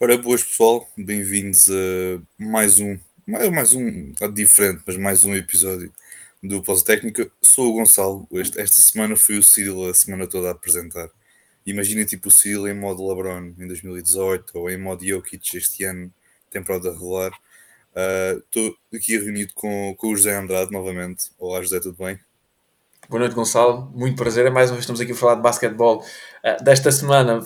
Ora, boas pessoal, bem-vindos a mais um, mais, mais um, tá diferente, mas mais um episódio do Pós Técnica. Sou o Gonçalo, este- esta semana fui o Cyril a semana toda a apresentar. Imaginem tipo o Cyril em modo LeBron em 2018 ou em modo Jokic este ano, temporada regular. Ah, Estou aqui reunido com, com o José Andrade novamente. Olá José, tudo bem? Boa noite, Gonçalo. Muito prazer. É mais uma vez estamos aqui a falar de basquetebol uh, desta semana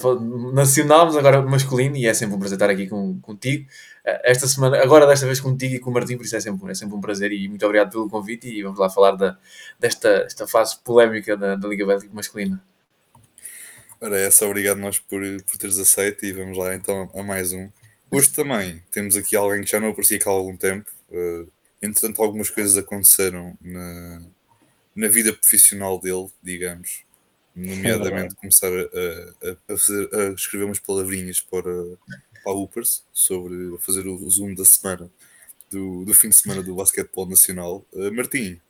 nacional, mas agora masculino, e é sempre um prazer estar aqui com, contigo. Uh, esta semana, agora desta vez contigo e com o Martim, por isso é sempre, é sempre um prazer e muito obrigado pelo convite. E vamos lá falar da, desta esta fase polémica da, da Liga Bélica Masculina. Ora, essa, obrigado nós por, por teres aceito e vamos lá então a mais um. Hoje também temos aqui alguém que já não aparecia cá há algum tempo. Uh, entretanto, algumas coisas aconteceram na, na vida profissional dele, digamos, nomeadamente começar a, a, fazer, a escrever umas palavrinhas para, para a Upers sobre fazer o zoom da semana, do, do fim de semana do basquetebol nacional. Uh, Martim,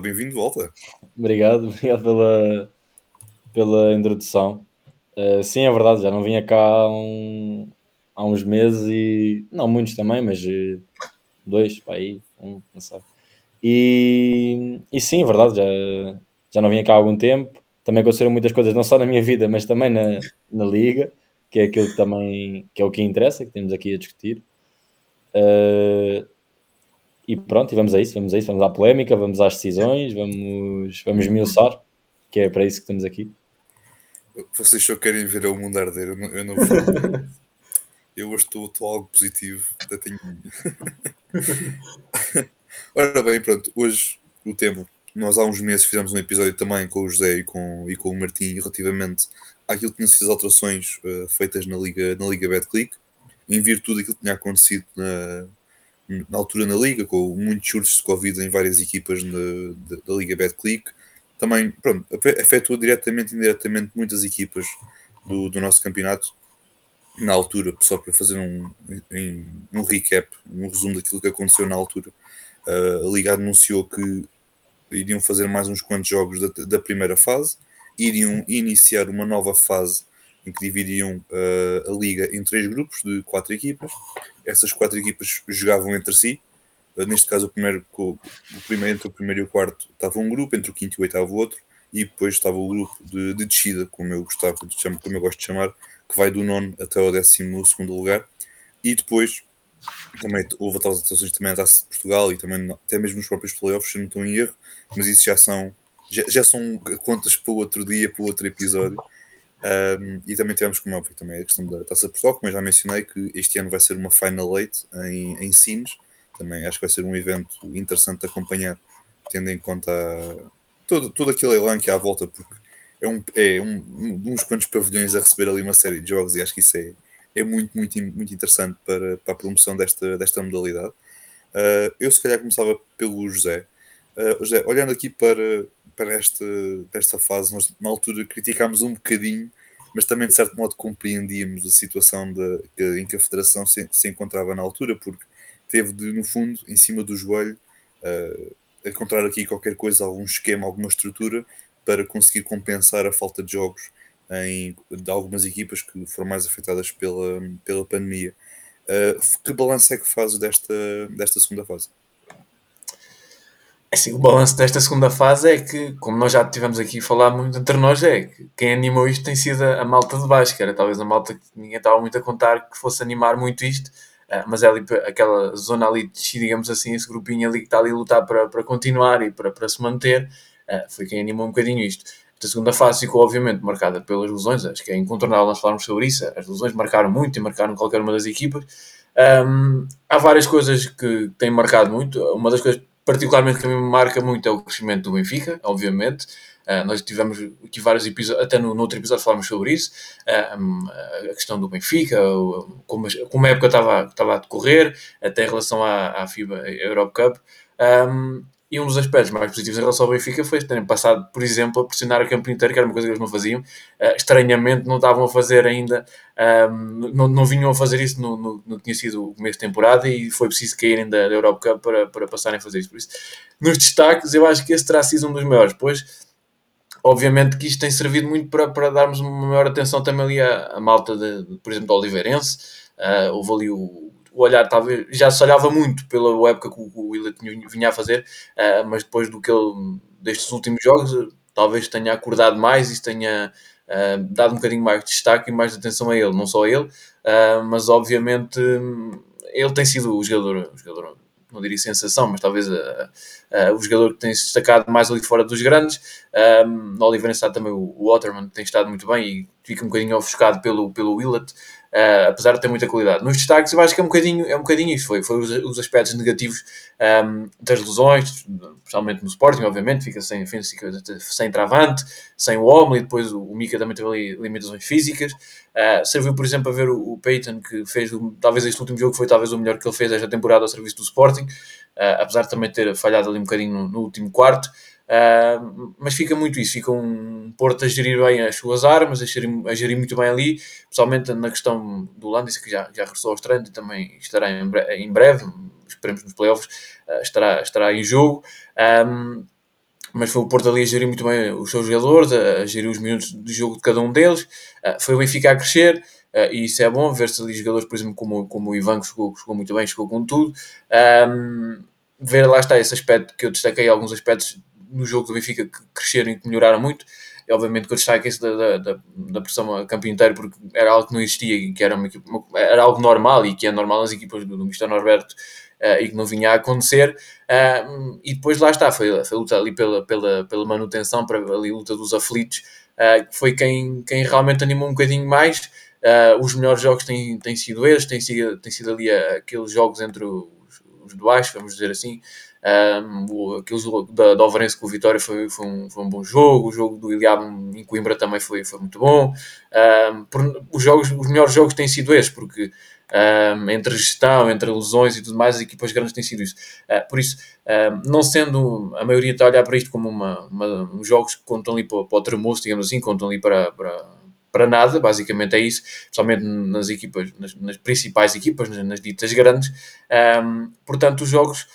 bem-vindo de volta. Obrigado, obrigado pela, pela introdução. Uh, sim, é verdade, já não vinha cá há, um, há uns meses e não muitos também, mas eh, dois, para aí, um, não sei. E, e sim, é verdade, já, já não vinha cá há algum tempo. Também aconteceram muitas coisas, não só na minha vida, mas também na, na Liga, que é aquilo que também que é o que interessa, que temos aqui a discutir. Uh, e pronto, e vamos a isso, vamos a isso, vamos à polémica, vamos às decisões, vamos, vamos miuçar, que é para isso que estamos aqui. Vocês só querem ver o mundo arder, eu não, eu não vou. eu hoje estou, estou algo positivo, até tenho. Ora bem, pronto, hoje o tema. Nós há uns meses fizemos um episódio também com o José e com, e com o Martim relativamente àquilo que tinham sido as alterações uh, feitas na Liga, na Liga BetClick, em virtude daquilo que tinha acontecido na, na altura na Liga, com muitos surtos de Covid em várias equipas na, da, da Liga BetClick. Também, pronto, afetou diretamente e indiretamente muitas equipas do, do nosso campeonato na altura, só para fazer um, um recap, um resumo daquilo que aconteceu na altura a Liga anunciou que iriam fazer mais uns quantos jogos da, da primeira fase, iriam iniciar uma nova fase em que dividiam uh, a liga em três grupos de quatro equipas. Essas quatro equipas jogavam entre si. Uh, neste caso, o primeiro, o primeiro, entre o primeiro e o quarto estava um grupo, entre o quinto e o oitavo outro, e depois estava o grupo de, de descida, como eu gostava como eu gosto de chamar, que vai do nono até o décimo segundo lugar. E depois também houve outras atuações também na Taça de Portugal e também até mesmo nos próprios playoffs, se não estou em erro, mas isso já são, já, já são contas para o outro dia, para o outro episódio. Um, e também tivemos, como é óbvio, também a questão da Taça de Portugal, como eu já mencionei, que este ano vai ser uma Final Eight em, em Sines. Também acho que vai ser um evento interessante de acompanhar, tendo em conta todo, todo aquele elan que há à volta, porque é, um, é um, uns quantos pavilhões a receber ali uma série de jogos e acho que isso é, é muito, muito, muito interessante para, para a promoção desta, desta modalidade. Uh, eu, se calhar, começava pelo José. Uh, José, olhando aqui para, para esta, esta fase, nós na altura criticámos um bocadinho, mas também de certo modo compreendíamos a situação de, em que a Federação se, se encontrava na altura, porque teve de, no fundo, em cima do joelho, uh, encontrar aqui qualquer coisa, algum esquema, alguma estrutura para conseguir compensar a falta de jogos em, de algumas equipas que foram mais afetadas pela, pela pandemia. Uh, que balanço é que fazes desta, desta segunda fase? É assim, o balanço desta segunda fase é que, como nós já tivemos aqui a falar muito entre nós, é que quem animou isto tem sido a, malta de baixo, que era talvez a malta que ninguém estava muito a contar que fosse animar muito isto, uh, mas é ali aquela zona ali, digamos assim, esse grupinho ali que está ali a lutar para, para continuar e para, para se manter, uh, foi quem animou um bocadinho isto. Esta segunda fase ficou, obviamente, marcada pelas lesões, acho que é incontornável nós falarmos sobre isso. As lesões marcaram muito e marcaram qualquer uma das equipas. Um, há várias coisas que têm marcado muito. Uma das coisas, particularmente, que me marca muito é o crescimento do Benfica, obviamente. Uh, nós tivemos aqui vários episódios, até no, no outro episódio falámos sobre isso, uh, a questão do Benfica, como, como a época estava, estava a decorrer, até em relação à, à FIBA Europe Cup. Um, e um dos aspectos mais positivos em relação ao Benfica foi terem passado, por exemplo, a pressionar a campo inteiro, que era uma coisa que eles não faziam. Uh, estranhamente, não estavam a fazer ainda, um, não, não vinham a fazer isso no, no, tinha sido o começo de temporada e foi preciso caírem da, da Europe Cup para, para passarem a fazer isso. Por isso, nos destaques, eu acho que esse terá sido um dos maiores. Pois, obviamente que isto tem servido muito para, para darmos uma maior atenção também ali à, à malta, de, por exemplo, do Oliveirense uh, houve ali o, o olhar, talvez já se olhava muito pela época que o, o Willet vinha a fazer, uh, mas depois do que ele, destes últimos jogos, talvez tenha acordado mais e tenha uh, dado um bocadinho mais de destaque e mais de atenção a ele, não só a ele, mas obviamente ele tem sido o jogador, o jogador não diria sensação, mas talvez uh, uh, o jogador que tem se destacado mais ali fora dos grandes. Um, no Oliver está também o, que tem estado muito bem e fica um bocadinho ofuscado pelo, pelo Willett, uh, apesar de ter muita qualidade. Nos destaques, eu acho que é um bocadinho, é um bocadinho isso, foi, foi os, os aspectos negativos um, das lesões, especialmente no Sporting, obviamente, fica sem, sem travante, sem o Omley, depois o, o Mika também teve ali limitações físicas. Uh, serviu, por exemplo, a ver o, o Peyton, que fez, talvez este último jogo foi talvez o melhor que ele fez esta temporada ao serviço do Sporting, uh, apesar de também ter falhado ali um bocadinho no, no último quarto. Uh, mas fica muito isso, fica um Porto a gerir bem as suas armas, a gerir, a gerir muito bem ali, especialmente na questão do Landis, que já, já regressou aos treinos e também estará em, breve, em breve esperemos nos playoffs, uh, estará, estará em jogo. Um, mas foi o Porto ali a gerir muito bem os seus jogadores, a, a gerir os minutos de jogo de cada um deles. Uh, foi o Benfica a crescer, e isso é bom, ver-se ali jogadores, por exemplo, como, como o Ivan, que jogou muito bem, jogou com tudo. Um, ver lá está esse aspecto que eu destaquei, alguns aspectos no jogo do Benfica que cresceram e que melhoraram muito. E, obviamente que eu destaque da, da, da pressão a campo inteiro porque era algo que não existia e que era, uma, era algo normal e que é normal nas equipas do, do Mr. Norberto uh, e que não vinha a acontecer. Uh, e depois lá está, foi, foi a luta ali pela, pela, pela manutenção, para ali a luta dos aflitos, uh, foi quem, quem realmente animou um bocadinho mais. os melhores jogos têm, têm sido estes, têm sido, têm sido ali aqueles jogos entre os, os de baixo, vamos dizer assim. Um, aquele jogo da, da Alvarense com o Vitória foi, foi, um, foi um bom jogo, o jogo do Iliab em Coimbra também foi, foi muito bom. Um, por, os, jogos, os melhores jogos têm sido estes, porque um, entre gestão, entre lesões e tudo mais, as equipas grandes têm sido isso. Uh, por isso, não sendo a maioria está a olhar para isto como uma, uma uns jogos que contam ali para, para o tremoço, digamos assim, contam ali para, para, para nada, basicamente é isso, especialmente nas equipas, nas, nas principais equipas, nas, nas ditas grandes. Um, portanto, os jogos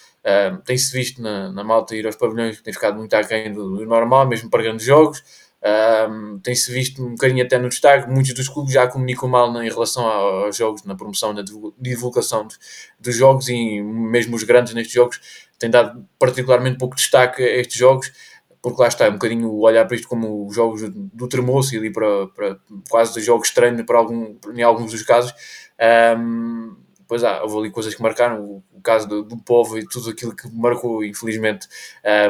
têm-se visto na, na malta ir aos pavilhões, tem ficado muito aquém do, do normal, mesmo para grandes jogos. Tem-se visto um bocadinho até no destaque, muitos dos clubes já comunicam mal em relação aos jogos, na promoção, na divulgação dos jogos e mesmo os grandes nestes jogos têm dado particularmente pouco destaque a estes jogos, porque lá está, é um bocadinho olhar para isto como os jogos do tremoço e ali para, para quase jogos estranhos para algum, em alguns dos casos. Um, pois há, houve ali coisas que marcaram, o, o caso do, do, povo e tudo aquilo que marcou, infelizmente,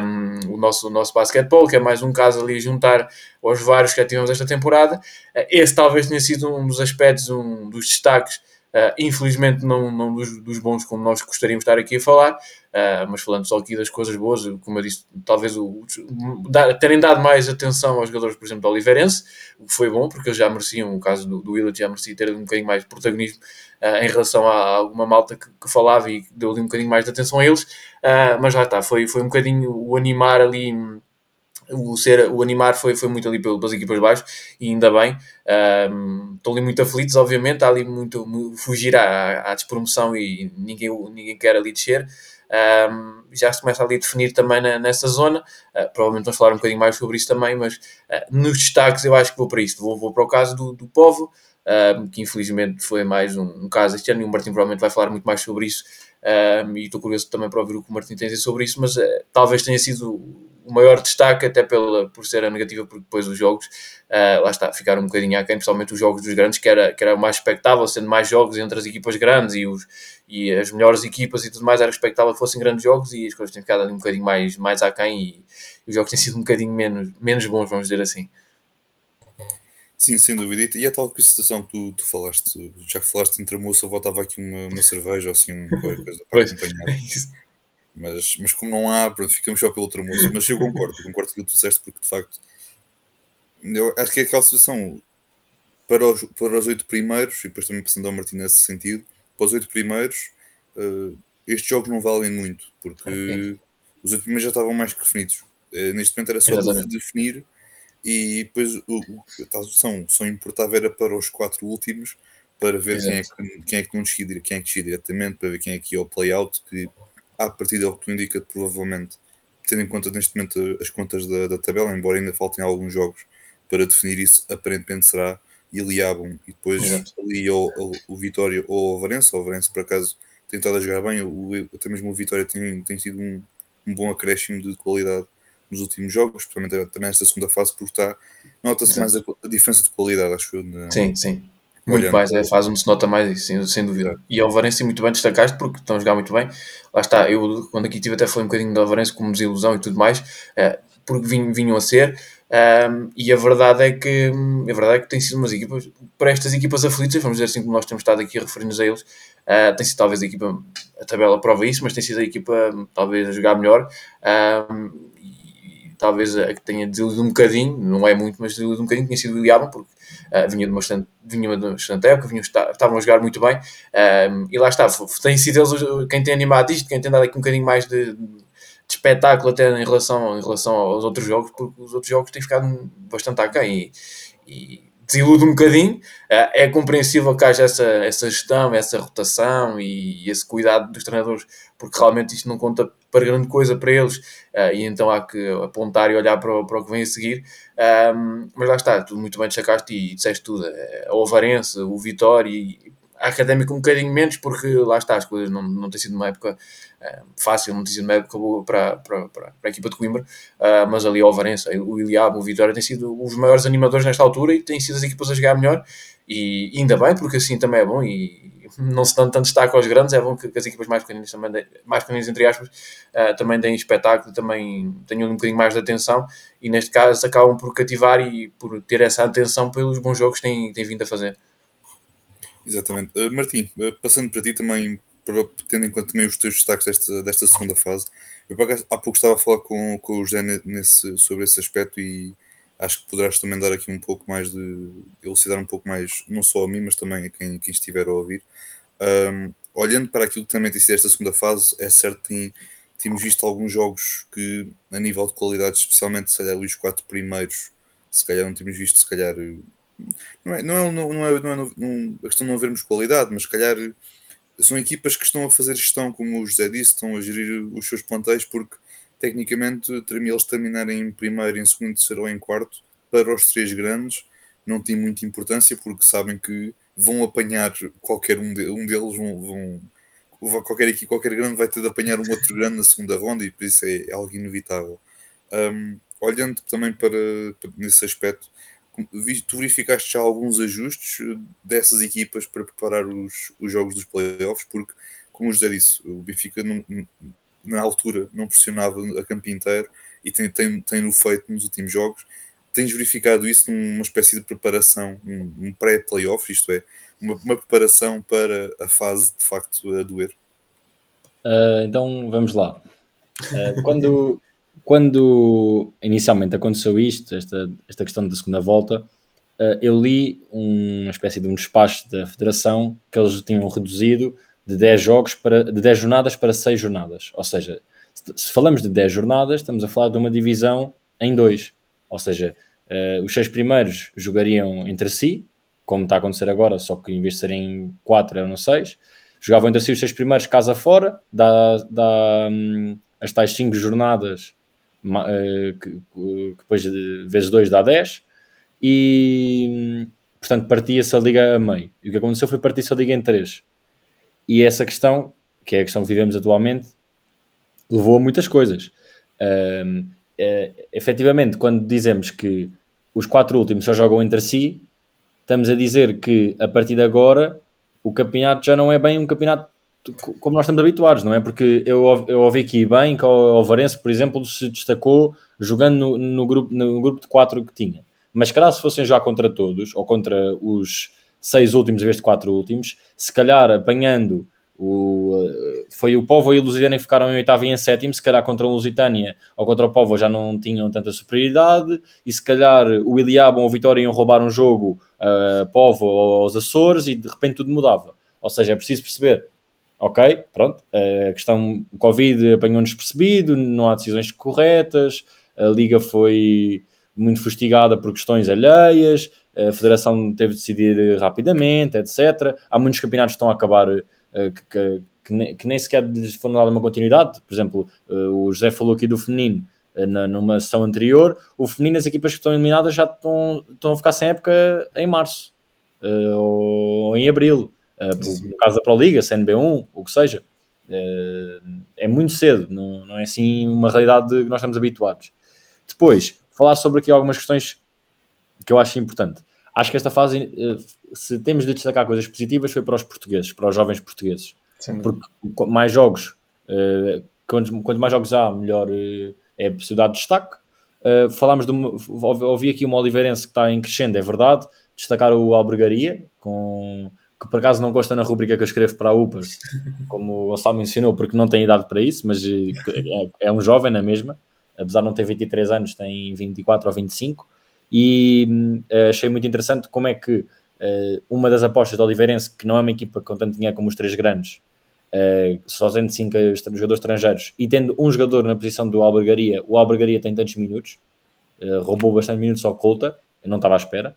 um, o, nosso, o nosso basquetebol, que é mais um caso ali juntar aos vários que já tivemos esta temporada. Uh, esse talvez tenha sido um dos aspectos, um dos destaques Uh, infelizmente não, não dos, dos, bons como nós gostaríamos de estar aqui a falar, uh, mas falando só aqui das coisas boas, como eu disse, talvez o, o, dar, terem dado mais atenção aos jogadores, por exemplo, do Oliveirense, o que foi bom, porque eles já mereciam, o caso do, do Willard já merecia ter um bocadinho mais de protagonismo uh, em relação a, alguma malta que, que, falava e deu ali um bocadinho mais de atenção a eles, mas lá está, foi, foi um bocadinho o animar ali o, ser, o animar foi, foi muito ali pelas equipas de baixo e ainda bem. Um, estão ali muito aflitos, obviamente, há ali muito, fugir à, à despromoção e ninguém, ninguém quer ali descer. Um, já se começa ali a definir também na, nessa zona. Uh, provavelmente vamos falar um bocadinho mais sobre isso também, mas uh, nos destaques eu acho que vou para isso. Vou, vou para o caso do, do Povo, uh, que infelizmente foi mais um, um, caso este ano e o Martim provavelmente vai falar muito mais sobre isso. e estou curioso também para ouvir o que o Martim tem a dizer sobre isso, mas talvez tenha sido o maior destaque, até pela, por ser a negativa, porque depois os jogos, uh, lá está, ficaram um bocadinho aquém, principalmente os jogos dos grandes, que era, que era mais expectável, sendo mais jogos entre as equipas grandes e, os, e as melhores equipas e tudo mais, era expectável que fossem grandes jogos e as coisas têm ficado um bocadinho mais, mais aquém e, e os jogos têm sido um bocadinho menos, menos bons, vamos dizer assim. Sim, sem dúvida. E a tal situação que tu, tu falaste, já que falaste entre a moça, voltava aqui uma, uma cerveja ou assim, uma coisa para acompanhar. Mas, mas como não há, pronto, ficamos só pelo tramuço. Mas eu concordo, concordo com o que tu disseste, porque de facto eu acho que é aquela situação para os, para os oito primeiros, e depois também passando ao Martim nesse sentido, para os oito primeiros, uh, estes jogos não valem muito, porque okay. os oito primeiros já estavam mais que definidos. Uh, neste momento era só de definir e depois o, o, a situação só importava era para os quatro últimos para ver quem é, que, quem é que não descia, quem é que descia diretamente, para ver quem é que ia ao play-out, que à partida é o que tu indica, provavelmente, tendo em conta neste momento as contas da, da, tabela, embora ainda faltem alguns jogos para definir isso, aparentemente será Iliabum e depois Exato. ali o, o, o Vitória ou o Varense, o Varense por acaso tem estado a jogar bem, o, até mesmo o Vitória tem, tem sido um, um bom acréscimo de qualidade nos últimos jogos, especialmente também nesta segunda fase, porque está, nota-se mais a, a, diferença de qualidade, acho eu. Na, sim, sim. Muito olhando. mais, é, faz-me se nota mais isso, sem, sem dúvida. E o Alvarense muito bem destacaste, porque estão a jogar muito bem. Lá está, eu quando aqui estive até falei um bocadinho do Alvarense como desilusão e tudo mais, é, porque vinham, vinham a ser. Um, e a verdade é que a verdade é que tem sido umas equipas para estas equipas aflitas, vamos dizer assim como nós temos estado aqui a referir-nos a eles, uh, tem sido talvez a equipa, a tabela prova isso, mas tem sido a equipa talvez a jogar melhor um, talvez a que tenha desiludido um bocadinho, não é muito, mas desiludido um bocadinho, tinha sido o Diabo, porque uh, vinha de uma bastante, vinha de uma bastante época, vinha, estavam a jogar muito bem um, e lá está, tem sido eles quem tem animado isto, quem tem dado aqui um bocadinho mais de, de espetáculo até em relação, em relação aos outros jogos, porque os outros jogos têm ficado bastante aquém e, e desilude um bocadinho. É, é compreensível que haja essa, essa gestão, essa rotação e esse cuidado dos treinadores, porque realmente isto não conta para grande coisa para eles e então há que apontar e olhar para para o que vem a seguir. mas lá está, tudo muito bem destacaste e disseste tudo. É, o Ovarense, o Vitória e a Académica um bocadinho menos, porque lá está, as coisas não, não têm sido uma época uh, fácil, não tem sido uma época boa para, para, para, para a equipa de Coimbra, uh, mas ali o Varença, o Iliab, o Vitória têm sido os maiores animadores nesta altura e têm sido as equipas a jogar melhor, e ainda bem, porque assim também é bom e não se dando tanto destaque aos grandes, é bom que, que as equipas mais pequeninas também, de, mais pequeninas entre aspas, uh, também deem espetáculo, também tenham um bocadinho mais de atenção e neste caso acabam por cativar e por ter essa atenção pelos bons jogos que têm, têm vindo a fazer. Exatamente. Uh, Martim, uh, passando para ti também, para, tendo em conta também os teus destaques desta, desta segunda fase, eu há pouco estava a falar com, com o José nesse, sobre esse aspecto e acho que poderás também dar aqui um pouco mais de elucidar um pouco mais, não só a mim, mas também a quem, quem estiver a ouvir. Um, olhando para aquilo que também tem sido esta segunda fase, é certo que temos visto alguns jogos que, a nível de qualidade, especialmente se calhar os quatro primeiros, se calhar não temos visto, se calhar não é, não é, não é, não é, não, a questão de não vermos qualidade, mas se calhar são equipas que estão a fazer gestão, como o José disse, estão a gerir os seus plantéis, porque tecnicamente eles terminarem em primeiro, em segundo, terceiro ou em quarto, para os três grandes, não tem muita importância, porque sabem que vão apanhar qualquer um, de, um deles, vão, vão, qualquer equipe, qualquer grande vai ter de apanhar um outro grande na segunda ronda, e por isso é, é algo inevitável. Um, olhando também para, para nesse aspecto, tu verificaste já alguns ajustes eh, dessas equipas para preparar os, os jogos dos playoffs, porque, como o José disse, o Benfica não, na altura não pressionava a campo inteiro e tem, tem, tem no feito nos últimos jogos. Tens verificado isso numa espécie de preparação, um, um pré-playoff, isto é, uma, uma, preparação para a fase de facto a doer? Uh, então vamos lá. Uh, quando, quando inicialmente aconteceu isto, esta, esta questão da segunda volta, uh, eu li uma espécie de um despacho da Federação que eles tinham reduzido de 10 jogos para de 10 jornadas para 6 jornadas. Ou seja, se falamos de 10 jornadas, estamos a falar de uma divisão em dois. Ou seja, uh, os seis primeiros jogariam entre si, como está a acontecer agora, só que em vez de serem 4 eram 6. Jogavam entre si os seis primeiros casa fora, dá, dá hum, as tais 5 jornadas eh, que, que depois de vezes 2 dá 10, e portanto partia-se a liga a meio. E o que aconteceu foi partir-se a liga em 3. E essa questão, que é a questão que vivemos atualmente, levou a muitas coisas. Um, é, efetivamente, quando dizemos que os quatro últimos só jogam entre si, estamos a dizer que a partir de agora o campeonato já não é bem um campeonato como nós estamos habituados, não é? Porque eu, eu ouvi aqui bem que o Alvarense, por exemplo, se destacou jogando no, no, grupo, no grupo de quatro que tinha. Mas calhar se fossem já contra todos, ou contra os seis últimos em vez de quatro últimos, se calhar apanhando o, foi o Povo e o Lusitânia que ficaram em oitavo e em sétimo, se calhar contra o Lusitânia ou contra o Povo já não tinham tanta superioridade, e se calhar o Iliabon ou o Vitória iam roubar um jogo uh, Povo aos Açores e de repente tudo mudava. Ou seja, é preciso perceber ok, pronto, a questão o Covid apanhou-nos percebido, não há decisões corretas, a Liga foi muito fustigada por questões alheias, a Federação teve de decidir rapidamente, etc. Há muitos campeonatos que estão a acabar eh, que, que, que, nem, que nem sequer lhes foram dada uma continuidade. Por exemplo, eh, o José falou aqui do feminino eh, na, numa sessão anterior. O feminino, as equipas que estão eliminadas já estão, estão a ficar sem época em março. ou em abril, no caso da Pro Liga, CNB1, o que seja. É muito cedo, não, não é assim uma realidade que nós estamos habituados. Depois, falar sobre aqui algumas questões que eu acho importante. Acho que esta fase, se temos de destacar coisas positivas, foi para os portugueses, para os jovens portugueses. Sim. Porque mais jogos, quanto, quanto mais jogos há, melhor é a possibilidade de destaque. Falámos de uma, ouvi aqui uma Oliveirense que está em crescendo, é verdade. Destacar o Albergaria, com, que por acaso não gosta na rubrica que eu escrevo para a UPAS, como o Gonçalo mencionou, porque não tem idade para isso, mas eh, é, é um jovem na mesma, apesar de não ter 23 anos, tem 24 ou 25. E uh, achei muito interessante como é que uh, uma das apostas do Oliveirense, que não é uma equipa com tanto dinheiro como os três grandes, uh, só tendo cinco jogadores estrangeiros e tendo um jogador na posição do Albergaria, o Albergaria tem tantos minutos, roubou bastante minutos ao Colta, eu não estava à espera.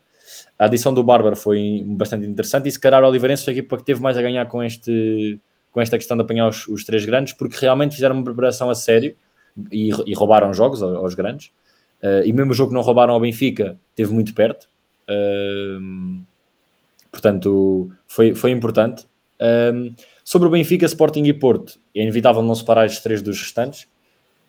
A adição do Bárbaro foi bastante interessante e se calhar o Oliveirense foi a equipa que teve mais a ganhar com, este, com esta questão de apanhar os, os três grandes, porque realmente fizeram uma preparação a sério e, e roubaram jogos aos, aos grandes. Uh, e mesmo o jogo que não roubaram ao Benfica teve muito perto. Uh, portanto, foi, foi importante. Um, Sobre o Benfica, Sporting e Porto, é inevitável não separar estes três dos restantes.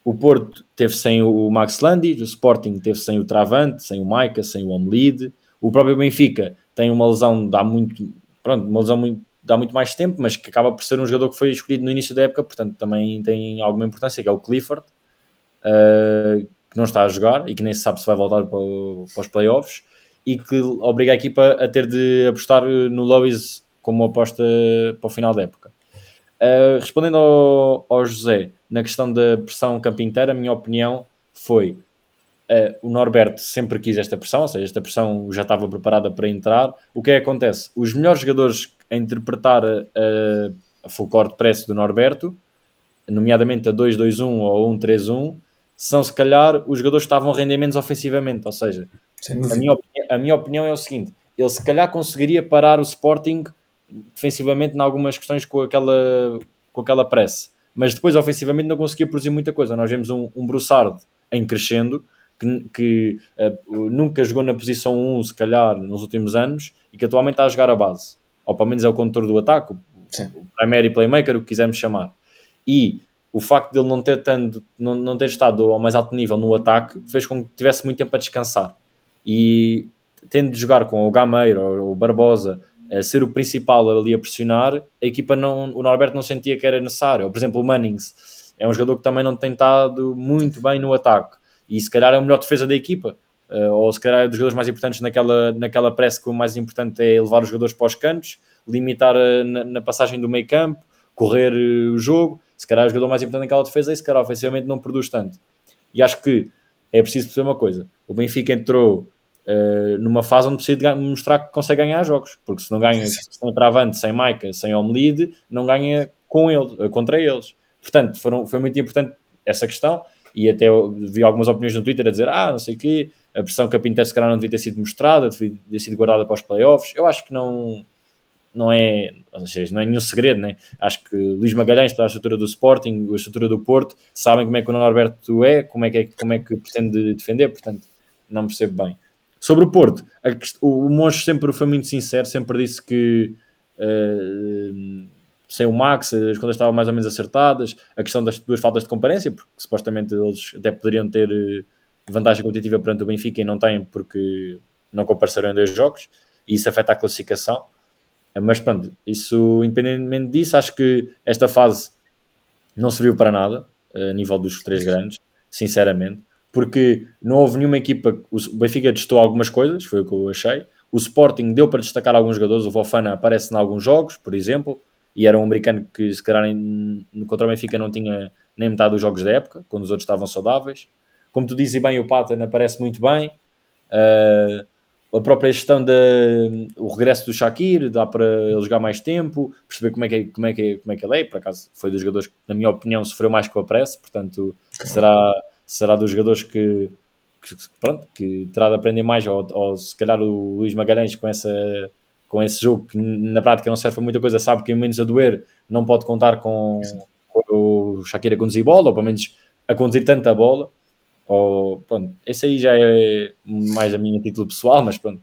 O Porto teve sem o Max Landi, o Sporting teve sem o Travante, sem o Maica, sem o Omlide. O próprio Benfica tem uma lesão, dá muito, pronto, uma lesão muito, dá muito mais tempo, mas que acaba por ser um jogador que foi escolhido no início da época, portanto também tem alguma importância, que é o Clifford, uh, que não está a jogar e que nem se sabe se vai voltar para, para os playoffs e que obriga a equipa a ter de apostar no Lois como aposta para o final da época. Uh, respondendo ao, ao, José, na questão da pressão campo inteiro, a minha opinião foi uh, o Norberto sempre quis esta pressão, ou seja, esta pressão já estava preparada para entrar. O que é que acontece? Os melhores jogadores a interpretar a full court press do Norberto, nomeadamente a 2-2-1 ou 1-3-1, são se calhar os jogadores que estavam a render menos ofensivamente, ou seja, a minha, a minha opinião é o seguinte, ele se calhar conseguiria parar o Sporting defensivamente em algumas questões com aquela, com aquela pressa, mas depois ofensivamente não conseguia produzir muita coisa. Nós vemos um, um Broussard em crescendo, que, que uh, nunca jogou na posição 1, se calhar, nos últimos anos, e que atualmente está a jogar a base. Ou pelo menos é o condutor do ataque, Sim. o primary playmaker, o que quisermos chamar. E o facto de ele não ter, tanto, não, não ter estado ao mais alto nível no ataque fez com que tivesse muito tempo a descansar. E tendo de jogar com o Gameiro ou o Barbosa a ser o principal ali a pressionar, a equipa não, o Norberto não sentia que era necessário. Ou, por exemplo, o Mannings é um jogador que também não tem estado muito bem no ataque e se calhar é a melhor defesa da equipa. Uh, ou se calhar é dos jogadores mais importantes naquela, naquela press que o mais importante é levar os jogadores para os cantos, limitar a, na, na, passagem do meio campo, correr uh, o jogo. Se calhar é o jogador mais importante naquela defesa e se calhar ofensivamente não produz tanto. E acho que é preciso perceber uma coisa: o Benfica entrou uh, numa fase onde precisa mostrar que consegue ganhar jogos, porque se não ganha sem Travante, sem Maica, sem Omlide, não ganha com ele, uh, contra eles. Portanto, foram, foi muito importante essa questão e até vi algumas opiniões no Twitter a dizer ah, não sei o quê, a pressão que a Pinter se calhar não devia ter sido mostrada, devia ter sido guardada para os playoffs. Eu acho que não, não é, seja, não é nenhum segredo, né? Acho que Luís Magalhães, pela estrutura do Sporting, a estrutura do Porto, sabem como é que o Norberto é, como é que, é, como é que pretende defender, portanto, não percebo bem. Sobre o Porto, a, o, o Monge sempre foi muito sincero, sempre disse que uh, sem o Max as contas estavam mais ou menos acertadas, a questão das duas faltas de comparência, porque supostamente eles até poderiam ter eh, vantagem competitiva perante o Benfica e não têm porque não compareceram em dois jogos, e isso afeta a classificação. Mas pronto, isso independentemente disso, acho que esta fase não serviu para nada a nível dos três grandes, sinceramente porque não houve nenhuma equipa. O Benfica testou algumas coisas, foi o que eu achei. O Sporting deu para destacar alguns jogadores. O Vofana aparece em alguns jogos, por exemplo, e era um americano que, se calhar, contra o Benfica não tinha nem metade dos jogos da época, quando os outros estavam saudáveis. Como tu dizes bem, o Patan aparece muito bem. Uh, a própria gestão do regresso do Shakir, dá para ele jogar mais tempo, perceber como é que, é, como é, que, é, como é que ele é. Por acaso, foi dos jogadores que, na minha opinião, sofreu mais com a pressa, portanto, será será dos jogadores que, que, pronto, que terá de aprender mais, ou, ou, se calhar o Luís Magalhães com, essa, com esse jogo que na prática não serve para muita coisa, sabe que menos a doer não pode contar com, com o Shakira a conduzir bola, ou pelo menos a conduzir tanta bola. Ou, pronto, esse aí já é mais a minha título pessoal, mas pronto.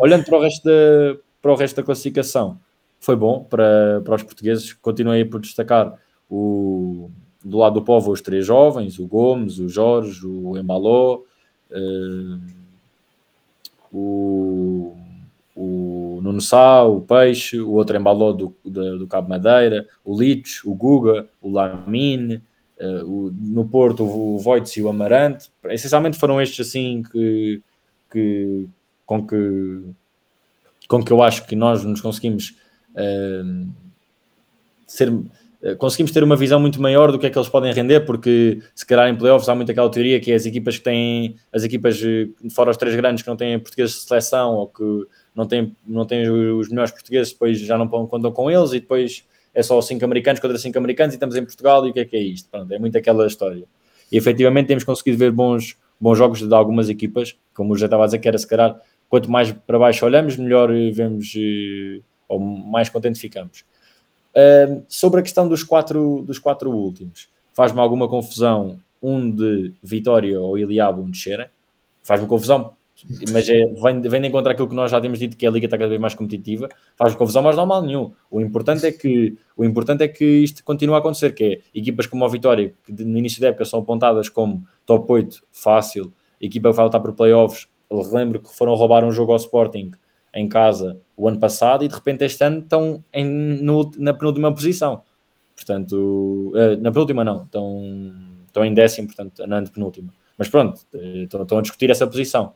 Olhando para o resto da, para o resto da classificação foi bom para, para os portugueses. Continuei por destacar o, do lado do povo os três jovens, o Gomes, o Jorge, o Embaló, uh, o, o Nuno Sá, o Peixe, o outro Embaló do, do, do Cabo Madeira, o Litos, o Guga, o Lamine, uh, o, no Porto o Voites e o Amarante. Essencialmente foram estes assim que, que, com que com que eu acho que nós nos conseguimos uh, ser eh, conseguimos ter uma visão muito maior do que é que eles podem render, porque se calhar em playoffs há muito aquela teoria que é as equipas que têm, as equipas eh, fora os três grandes que não têm portugueses de seleção ou que não têm, não têm os melhores portugueses, depois já não contam com eles e depois é só cinco americanos contra cinco americanos e estamos em Portugal e o que é que é isto? Pronto, é muito aquela história. E efetivamente temos conseguido ver bons, bons jogos de algumas equipas, como já estava a dizer que era se calhar, quanto mais para baixo olhamos, melhor vemos ou mais contente ficamos. Uh, sobre a questão dos quatro, dos quatro últimos, faz-me alguma confusão um de Vitória ou Iliabo, um de. Faz-me confusão, mas é, vem, vem de encontrar aquilo que nós já temos dito que a liga está cada vez mais competitiva. Faz-me confusão, mas não há mal nenhum. O importante é que o importante é que isto continue a acontecer, que é equipas como a Vitória, que no início da época são apontadas como top 8 fácil, equipa que vai lutar por playoffs. Lembro que foram roubar um jogo ao Sporting em casa o ano passado e de repente este ano estão em, no, na penúltima posição. Portanto, uh, na penúltima não, estão, estão em décimo, portanto, na antepenúltima. Mas pronto, eh, estão, estão a discutir essa posição.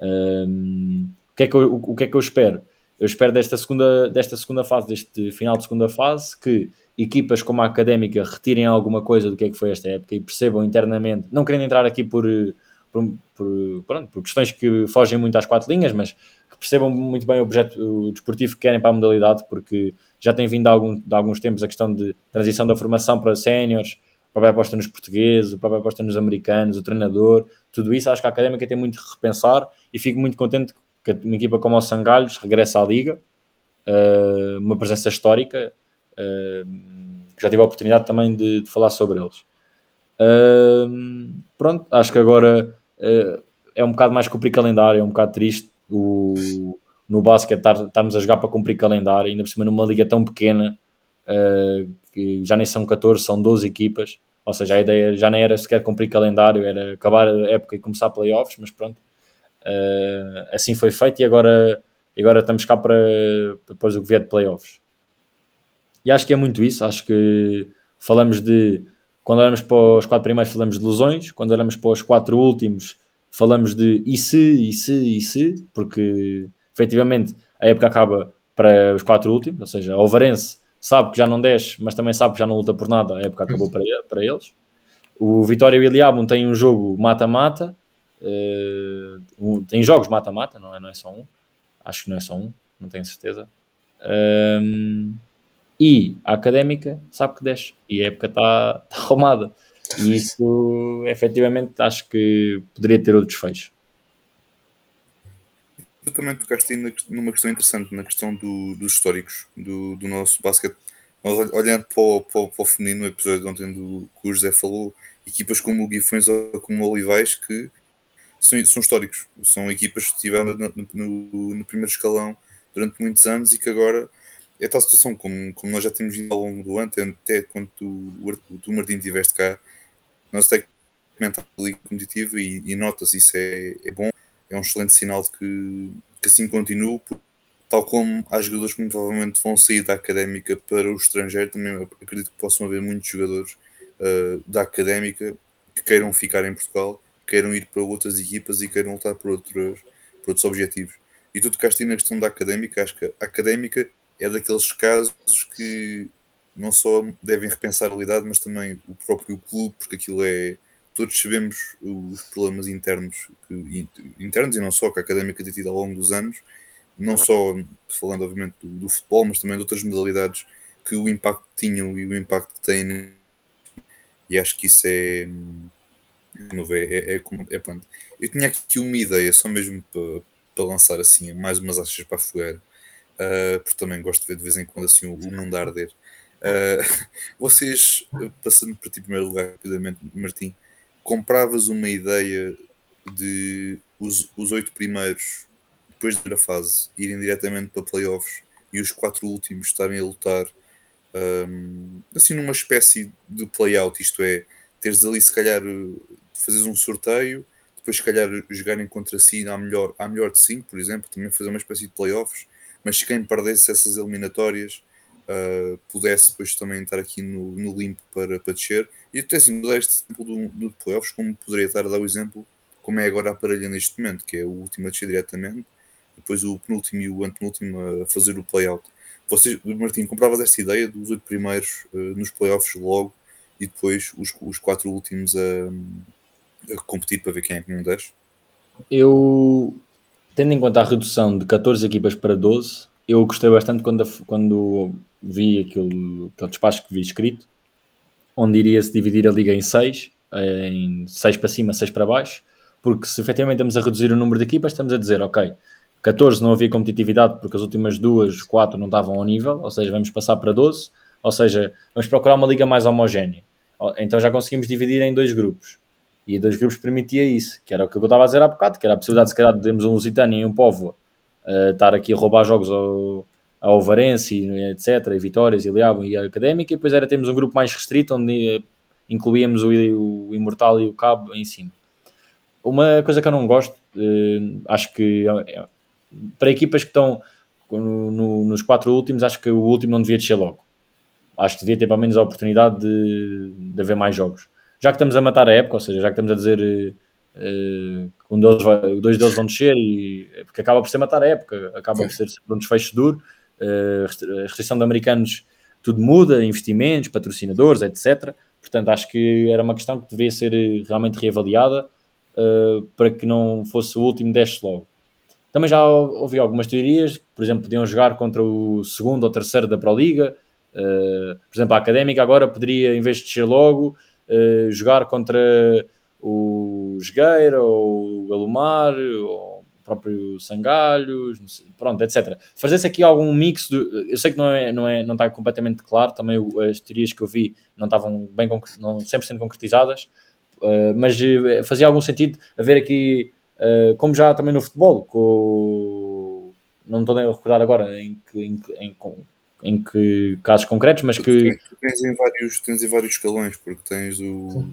Um, o, que é que eu, o, que é que eu espero? Eu espero desta segunda, desta segunda fase, deste final de segunda fase, que equipas como a Académica retirem alguma coisa do que é que foi esta época e percebam internamente, não querendo entrar aqui por, por, por, pronto, por questões que fogem muito às quatro linhas, mas que percebam muito bem o objeto o desportivo que querem para a modalidade, porque já tem vindo há algum, de alguns tempos a questão de transição da formação para séniores, a própria aposta nos portugueses, a própria aposta nos americanos, o treinador, tudo isso acho que a Académica tem muito que repensar e fico muito contente que uma equipa como o Sangalhos regresse à Liga, uh, uma presença histórica, uh, já tive a oportunidade também de, de falar sobre eles. Uh, pronto, acho que agora é um bocado mais cumprir calendário, é um bocado triste, o, no basquete estarmos a jogar para cumprir calendário, ainda por cima numa liga tão pequena, que já nem são 14, são 12 equipas, ou seja, a ideia já nem era sequer cumprir calendário, era acabar a época e começar playoffs, mas pronto, uh, assim foi feito e agora, agora estamos cá para depois do que vier de playoffs. E acho que é muito isso, acho que falamos de, quando olhamos para os quatro primeiros falamos de lesões, quando olhamos para os quatro últimos falamos de e se, e se, e se, porque efetivamente a época acaba para os quatro últimos, ou seja, o Varense sabe que já não desce, mas também sabe que já não luta por nada, a época acabou para, para eles. O Vitória e o Iliabum têm um jogo mata-mata, uh, um, tem jogos mata-mata, não é, não é só um, acho que não é só um, não tenho certeza. Um, e a académica sabe que desce, e a época está tá arrumada. E isso, efetivamente, acho que poderia ter outro desfecho. Eu também tocaste numa questão interessante, na questão do, dos históricos do, do nosso basquete. Nós, olhando para o, para, para o feminino, no episódio de ontem do, que o José falou, equipas como o Guifões ou como o Olivais que são, são históricos. São equipas que estiveram no, no, no, primeiro escalão durante muitos anos e que agora é tal situação, como, como nós já temos vindo ao longo do ano, até quando tu, o, tu Martim estiveste cá, nós até comentamos ali competitivo e, e nota-se isso é, é, bom, é um excelente sinal de que, que assim continue, tal como há jogadores que muito provavelmente vão sair da académica para o estrangeiro, também acredito que possam haver muitos jogadores uh, da académica que queiram ficar em Portugal, queiram ir para outras equipas e queiram lutar por outros, por outros objetivos. E tu tocaste na questão da académica, acho que a académica é daqueles casos que não só devem repensar a realidade, mas também o próprio clube, porque aquilo é. Todos sabemos os problemas internos, que, internos e não só, que a académica tem tido ao longo dos anos, não só falando, obviamente, do, do, futebol, mas também de outras modalidades que o impacto que tinham e o impacto que têm. E acho que isso é. É, é, é, é, pronto. Eu tinha aqui uma ideia, só mesmo para, para lançar assim mais umas achas para a fogueira, uh, porque também gosto de ver de vez em quando assim o, mundo arder. Uh, vocês, passando para ti primeiro lugar, rapidamente, Martim, compravas uma ideia de os, os oito primeiros depois da fase irem diretamente para playoffs e os quatro últimos estarem a lutar um, assim numa espécie de playout, isto é, teres ali se calhar fazeres um sorteio, depois se calhar jogarem contra si à melhor, à melhor de 5, por exemplo, também fazer uma espécie de playoffs, mas quem perdesse essas eliminatórias uh, pudesse depois também estar aqui no, no limpo para, para descer. E até assim, mudar este exemplo do, do playoffs, como poderia estar a dar o exemplo, como é agora a parelha neste momento, que é o último a descer diretamente, depois o penúltimo e o antepenúltimo a fazer o playout. Vocês, Martim, compravas esta ideia dos oito primeiros uh, nos playoffs logo e depois os, os quatro últimos a, a, competir para ver quem é que não desce? Eu, tendo em conta a redução de 14 equipas para 12, eu gostei bastante quando, quando vi aquele, aquele despacho que vi escrito, onde iria-se dividir a liga em 6, em 6 para cima, 6 para baixo, porque se efetivamente estamos a reduzir o número de equipas, estamos a dizer, ok, 14 não havia competitividade porque as últimas duas, quatro não estavam ao nível, ou seja, vamos passar para 12, ou seja, vamos procurar uma liga mais homogénea. Então já conseguimos dividir em dois grupos. E dois grupos permitia isso, que era o que eu estava a dizer há bocado, que era a possibilidade de, se calhar, de termos um Lusitânia e um Povo uh, estar aqui a roubar jogos ao, ao Varense, etc., e Vitórias, e Liabo e a Académica, e depois era termos um grupo mais restrito, onde uh, incluíamos o, o, Imortal e o Cabo em cima. Uma coisa que eu não gosto, uh, acho que é, para equipas que estão no, no, nos quatro últimos, acho que o último não devia descer logo. Acho que devia ter pelo menos a oportunidade de, de haver mais jogos. Já que estamos a matar a época, ou seja, já que estamos a dizer uh, um deles vai, dois deles vão descer, e, porque acaba por ser matar a época, acaba Sim. por ser um desfecho duro. A restrição de americanos, tudo muda, investimentos, patrocinadores, etc. Portanto, acho que era uma questão que devia ser realmente reavaliada para que não fosse o último desce logo. Também já ouvi algumas teorias, por exemplo, podiam jogar contra o segundo ou terceiro da Pro Liga. Uh, por exemplo, a Académica agora poderia, em vez de descer logo, uh, jogar contra o Jogueira ou o Galomar ou o próprio Sangalhos, pronto, etc. Fazer-se aqui algum mix, de, eu sei que não, é, não, é, não está completamente claro, também as teorias que eu vi não estavam bem não 100% concretizadas, uh, mas fazia algum sentido haver aqui Uh, como já também no futebol, com, não estou a recordar agora em que, em, em, em que casos concretos, mas que. Tens em vários, tens em vários escalões, porque tens o,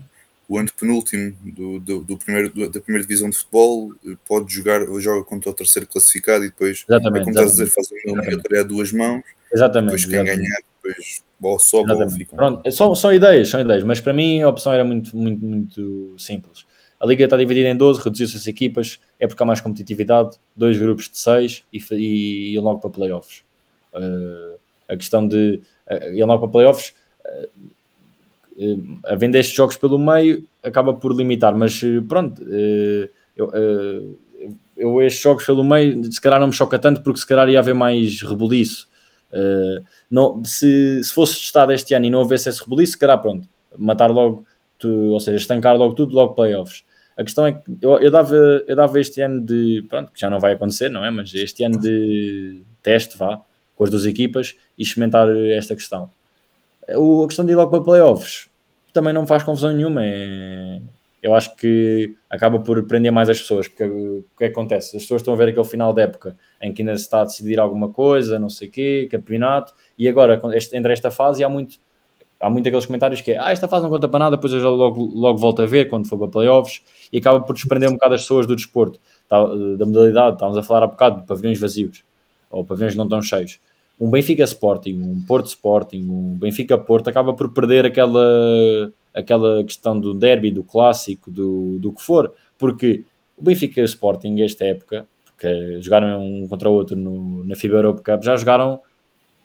o antepenúltimo do, do, do primeiro, do, da primeira divisão de futebol, pode jogar, joga contra o terceiro classificado e depois, exatamente, é como estás a dizer, faz uma eliminatória a duas mãos. Exatamente. Depois quem exatamente. ganhar, depois ou ou fica. Pronto, são, são ideias, são ideias, mas para mim a opção era muito, muito, muito simples. A liga está dividida em 12, reduziu-se as equipas, é porque há mais competitividade, dois grupos de 6 e, e, e logo para playoffs. Uh, a questão de uh, ir logo para playoffs, uh, uh, havendo estes jogos pelo meio, acaba por limitar, mas uh, pronto, uh, eu, eu, estes jogos pelo meio, se calhar não me choca tanto, porque se calhar ia haver mais rebuliço. não, se, se fosse testado este ano e não houvesse esse rebuliço, se calhar pronto, matar logo, ou seja, estancar logo tudo, logo playoffs. A questão é que eu, eu, dava, eu dava este ano de. Pronto, que já não vai acontecer, não é? Mas este ano de teste, vá, com as duas equipas e experimentar esta questão. O, a questão de ir logo para playoffs também não faz confusão nenhuma. É, eu acho que acaba por prender mais as pessoas, porque o que acontece? As pessoas estão a ver aquele final de época em que ainda se está a decidir alguma coisa, não sei o quê, campeonato, e agora, entre esta fase, há muito há muito aqueles comentários que é, ah, esta fase não conta para nada, depois eu logo, logo volto a ver quando for para playoffs, e acaba por desprender um bocado as pessoas do desporto, da modalidade, estávamos a falar há bocado de pavilhões vazios, ou pavilhões não tão cheios. Um Benfica Sporting, um Porto Sporting, um Benfica Porto, acaba por perder aquela, aquela questão do derby, do clássico, do, do que for, porque o Benfica Sporting, esta época, porque jogaram um contra o outro no, na FIBA Europe Cup, já jogaram,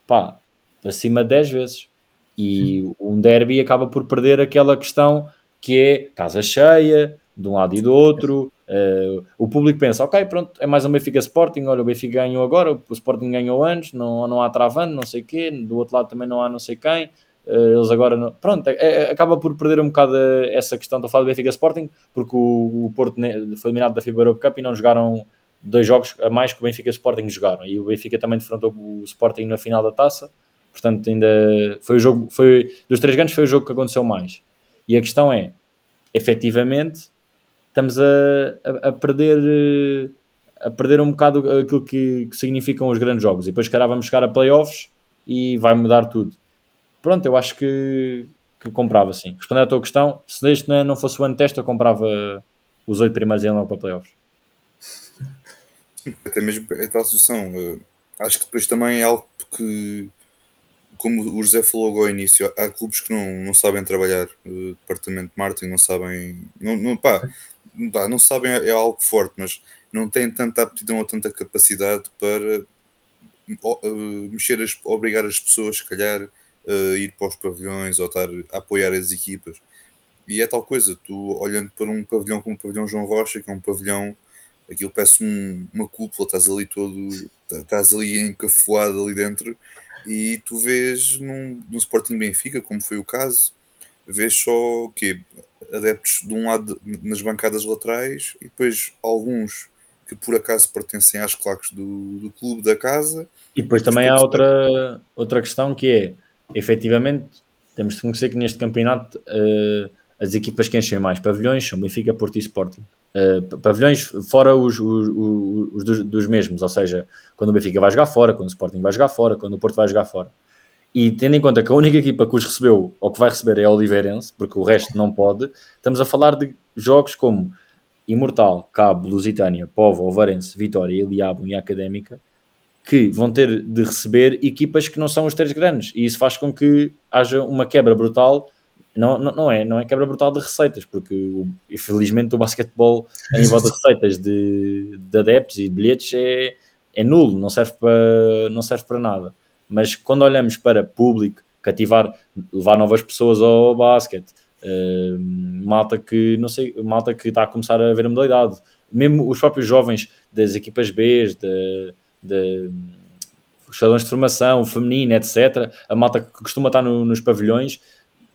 pá, acima de 10 vezes e um derby acaba por perder aquela questão que é casa cheia, de um lado e do outro. Uh, o público pensa, ok, pronto, é mais um Benfica Sporting, olha, o Benfica ganhou agora, o Sporting ganhou antes, não, não há travando, não sei quê, do outro lado também não há não sei quem. Uh, eles agora, não... pronto, é, é, acaba por perder um bocado essa questão, estou a falar do Benfica Sporting, porque o, o Porto foi eliminado da FIBA Europe Cup e não jogaram dois jogos a mais que o Benfica Sporting jogaram, e o Benfica também defrontou o Sporting na final da taça, Portanto, ainda foi o jogo, foi dos três grandes foi o jogo que aconteceu mais. E a questão é, efetivamente, estamos a, a, a perder a perder um bocado aquilo que, que significam os grandes jogos. E depois, calhar, vamos chegar a playoffs e vai mudar tudo. Pronto, eu acho que, que comprava sim. Respondendo à tua questão, se este não fosse o ano teste, eu comprava os oito primeiros e não para playoffs. Até mesmo a tal situação. Uh, acho que depois também é algo que, como o José falou agora ao início, há clubes que não, não sabem trabalhar, uh, departamento de marketing, não sabem. Não, não, pá, não sabem é, algo forte, mas não têm tanta aptidão ou tanta capacidade para uh, mexer, as, obrigar as pessoas, se calhar, a ir para os pavilhões ou estar a apoiar as equipas. E é tal coisa, tu olhando para um pavilhão como o pavilhão João Rocha, que é um pavilhão, aquilo parece um, uma cúpula, estás ali todo, estás ali encafuado ali dentro, e tu vês num, num Sporting Benfica, como foi o caso, vês só o quê? Adeptos de um lado nas bancadas laterais e depois alguns que por acaso pertencem às claques do, do clube da casa. E depois também há outra, outra questão que é, efetivamente, temos de conhecer que neste campeonato uh, as equipas que enchem mais pavilhões são Benfica, Porto e Sporting. Uh, pavilhões fora os, os, os, os dos, dos, mesmos, ou seja, quando o Benfica vai jogar fora, quando o Sporting vai jogar fora, quando o Porto vai jogar fora. E tendo em conta que a única equipa que os recebeu ou que vai receber é a Oliveirense, porque o resto não pode, estamos a falar de jogos como Imortal, Cabo, Lusitânia, Povo, Ovarense, Vitória, Eliabo e Académica, que vão ter de receber equipas que não são os três grandes. E isso faz com que haja uma quebra brutal. Não, não, não é, não é quebra brutal de receitas, porque infelizmente o basquetebol a nível de receitas de, de adeptos e de bilhetes é, é nulo, não serve, para, não serve para nada. Mas quando olhamos para público, cativar, levar novas pessoas ao basquete, uh, malta que não sei, malta que está a começar a ver a modalidade, mesmo os próprios jovens das equipas B, de, de salões de formação, feminino, etc., a malta que costuma estar no, nos pavilhões,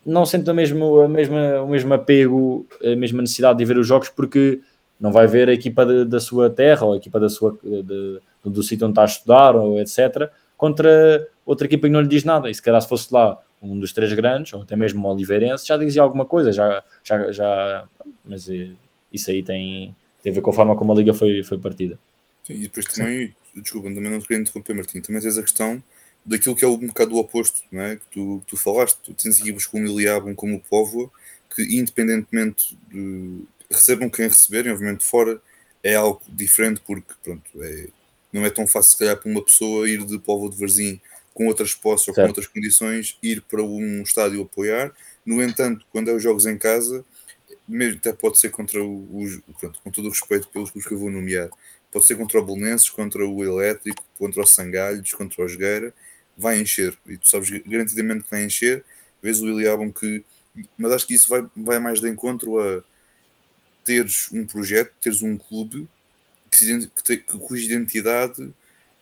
não sente o mesmo, a mesma, o mesmo apego, a mesma necessidade de ver os jogos, porque não vai ver a equipa de, da sua terra ou a equipa da sua, de, do sítio onde está a estudar, ou etc., contra outra equipa que não lhe diz nada. E se calhar se fosse lá um dos três grandes, ou até mesmo o Oliveirense, já dizia alguma coisa, já, já, já mas eh, isso aí tem, tem a ver com a forma como a liga foi, foi partida. Sim, e depois também, desculpa, também não te queria interromper, Martim, também tens a questão daquilo que é um bocado o oposto, não é? que, tu, tu falaste, tu tens equipas como o Iliabum, como o Povo, que independentemente de recebam quem receberem, obviamente fora é algo diferente porque pronto, é, não é tão fácil se calhar para uma pessoa ir de Povo de Varzim com outras posses ou com outras condições, ir para um estádio apoiar. No entanto, quando é os jogos em casa, mesmo até pode ser contra os, pronto, com todo o respeito pelos que eu vou nomear, pode ser contra o Bolonenses, contra o Elétrico, contra o Sangalhos, contra o Jogueira, vai encher. E tu sabes garantidamente que vai encher. Vês o Iliabam que. Mas acho que isso vai, vai mais de encontro a teres um projeto, teres um clube que, cuja identidade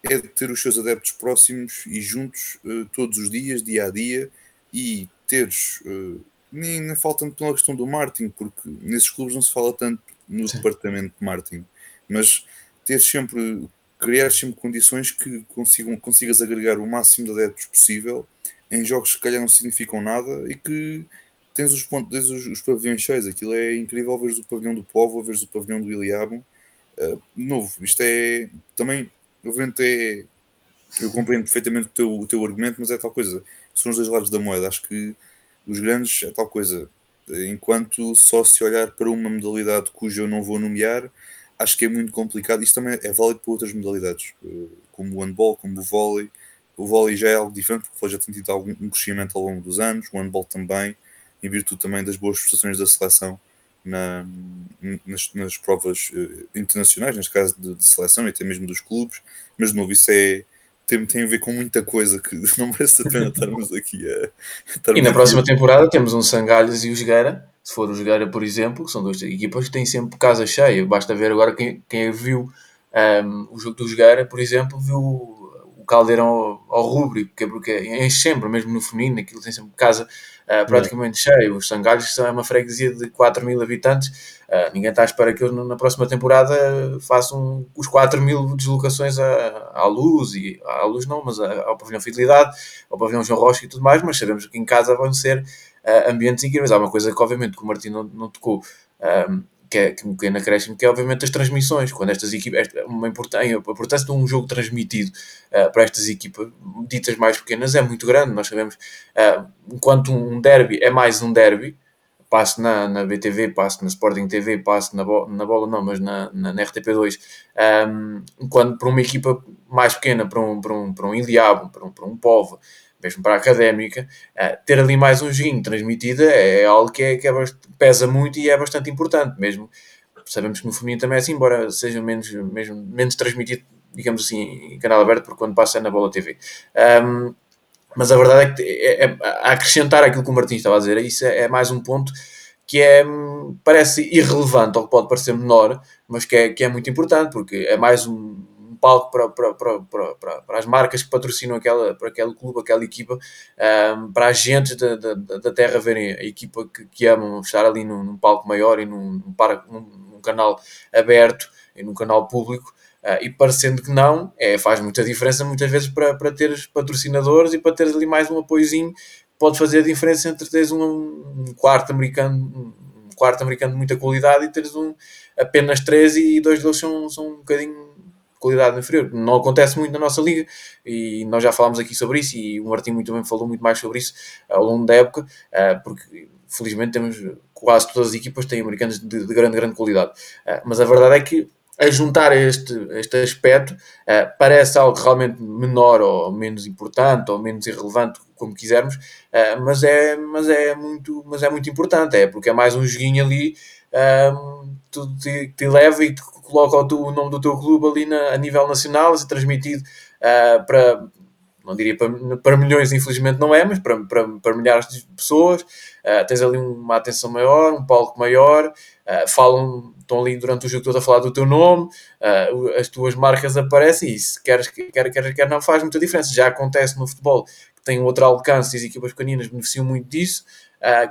é de ter os seus adeptos próximos e juntos uh, todos os dias, dia a dia, e teres. Uh, nem, nem falta tanto pela questão do marketing, porque nesses clubes não se fala tanto no Sim. departamento de marketing, mas ter sempre. criar sempre condições que consigam, consigas agregar o máximo de adeptos possível em jogos que calhar não significam nada e que tens os, pontos, tens os, os pavilhões cheios. Aquilo é incrível ver o pavilhão do Povo, ver o pavilhão do Iliabum. Uh, novo, isto é também obviamente é. Eu compreendo perfeitamente o teu, o teu argumento, mas é tal coisa. São os dois lados da moeda. Acho que os grandes é tal coisa. Enquanto só se olhar para uma modalidade cuja eu não vou nomear, acho que é muito complicado. Isto também é válido para outras modalidades, eh, como o handball, como o vôlei. O vôlei já é algo diferente, porque já tem tido algum um crescimento ao longo dos anos. O handball também, em virtude também das boas prestações da seleção na, nas, nas, provas uh, internacionais, neste caso de, de, seleção e até mesmo dos clubes, mas de novo isso é, tem, tem a ver com muita coisa que não merece a pena estarmos aqui a. Estarmos e na próxima temporada temos um Sangalhas e o Jogueira, se for o Jogueira, por exemplo, que são duas equipas que têm sempre casa cheia. Basta ver agora quem, quem viu um, ehm, o jogo do Jogueira, por exemplo, viu Caldeirão ao, ao rúbrico, porque, porque enche sempre, mesmo no feminino, aquilo tem sempre casa uh, praticamente é. cheio. Os Sangalhos são uma freguesia de 4 mil habitantes, uh, ninguém está à espera que eles na próxima temporada façam os 4 mil deslocações à, à luz, e à luz não, mas ao pavilhão Fidelidade, ao pavilhão João Rocha e tudo mais, mas sabemos que em casa vão ser uh, ambientes incríveis. Há uma coisa que obviamente que o Martim não, não tocou, que é, que é um pequeno acréscimo, que é obviamente as transmissões, quando estas equipas, uma importância, a importância de um jogo transmitido uh, para estas equipas ditas mais pequenas é muito grande, nós sabemos, uh, enquanto um derby é mais um derby, passe na, na BTV, passe na Sporting TV, passe na, bo na bola não, mas na, na, na RTP2, um, enquanto para uma equipa mais pequena, para um, para um, para um Iliabo, para um, para um Povo, mesmo para a académica, uh, ter ali mais um joguinho transmitido é, é algo que, é, que é, pesa muito e é bastante importante, mesmo sabemos que no feminino também é assim, embora seja menos, mesmo, menos transmitido, digamos assim, em canal aberto, porque quando passa é na Bola TV. Um, mas a verdade é que é, é, a acrescentar aquilo que o Martins estava a dizer, isso é, é mais um ponto que é, parece irrelevante ou que pode parecer menor, mas que é, que é muito importante, porque é mais um, palco para, para, para, para, para as marcas que patrocinam aquela, para aquele clube, aquela equipa, um, para as gentes da, da, da terra verem a equipa que, que amam estar ali num, num palco maior e num, num, num, num canal aberto e num canal público. Uh, e parecendo que não, é, faz muita diferença muitas vezes para, para teres patrocinadores e para teres ali mais um apoiozinho, pode fazer a diferença entre teres um, um quarto americano, um quarto americano de muita qualidade e teres um, apenas três e dois deles são, são um bocadinho qualidade inferior. Não acontece muito na nossa liga e nós já falámos aqui sobre isso e o Martim muito bem falou muito mais sobre isso ao longo da época, eh, porque felizmente temos quase todas as equipas têm americanos de, de grande, grande qualidade. Eh, mas a verdade é que a juntar este, este aspecto uh, parece algo realmente menor ou menos importante ou menos irrelevante, como quisermos, uh, mas, é, mas, é muito, mas é muito importante, é porque é mais um joguinho ali um, te, leva e te coloca o, tu, o, nome do teu clube ali na, a nível nacional, ser transmitido uh, para, não diria para, para, milhões, infelizmente não é, mas para, para, para milhares de pessoas. Uh, tens ali uma atenção maior, um palco maior, uh, falam, estão ali durante o jogo todo a falar do teu nome, uh, as tuas marcas aparecem e se queres, quer, quer, quer não faz muita diferença. Já acontece no futebol que tem outro alcance e as equipas pequeninas beneficiam muito disso.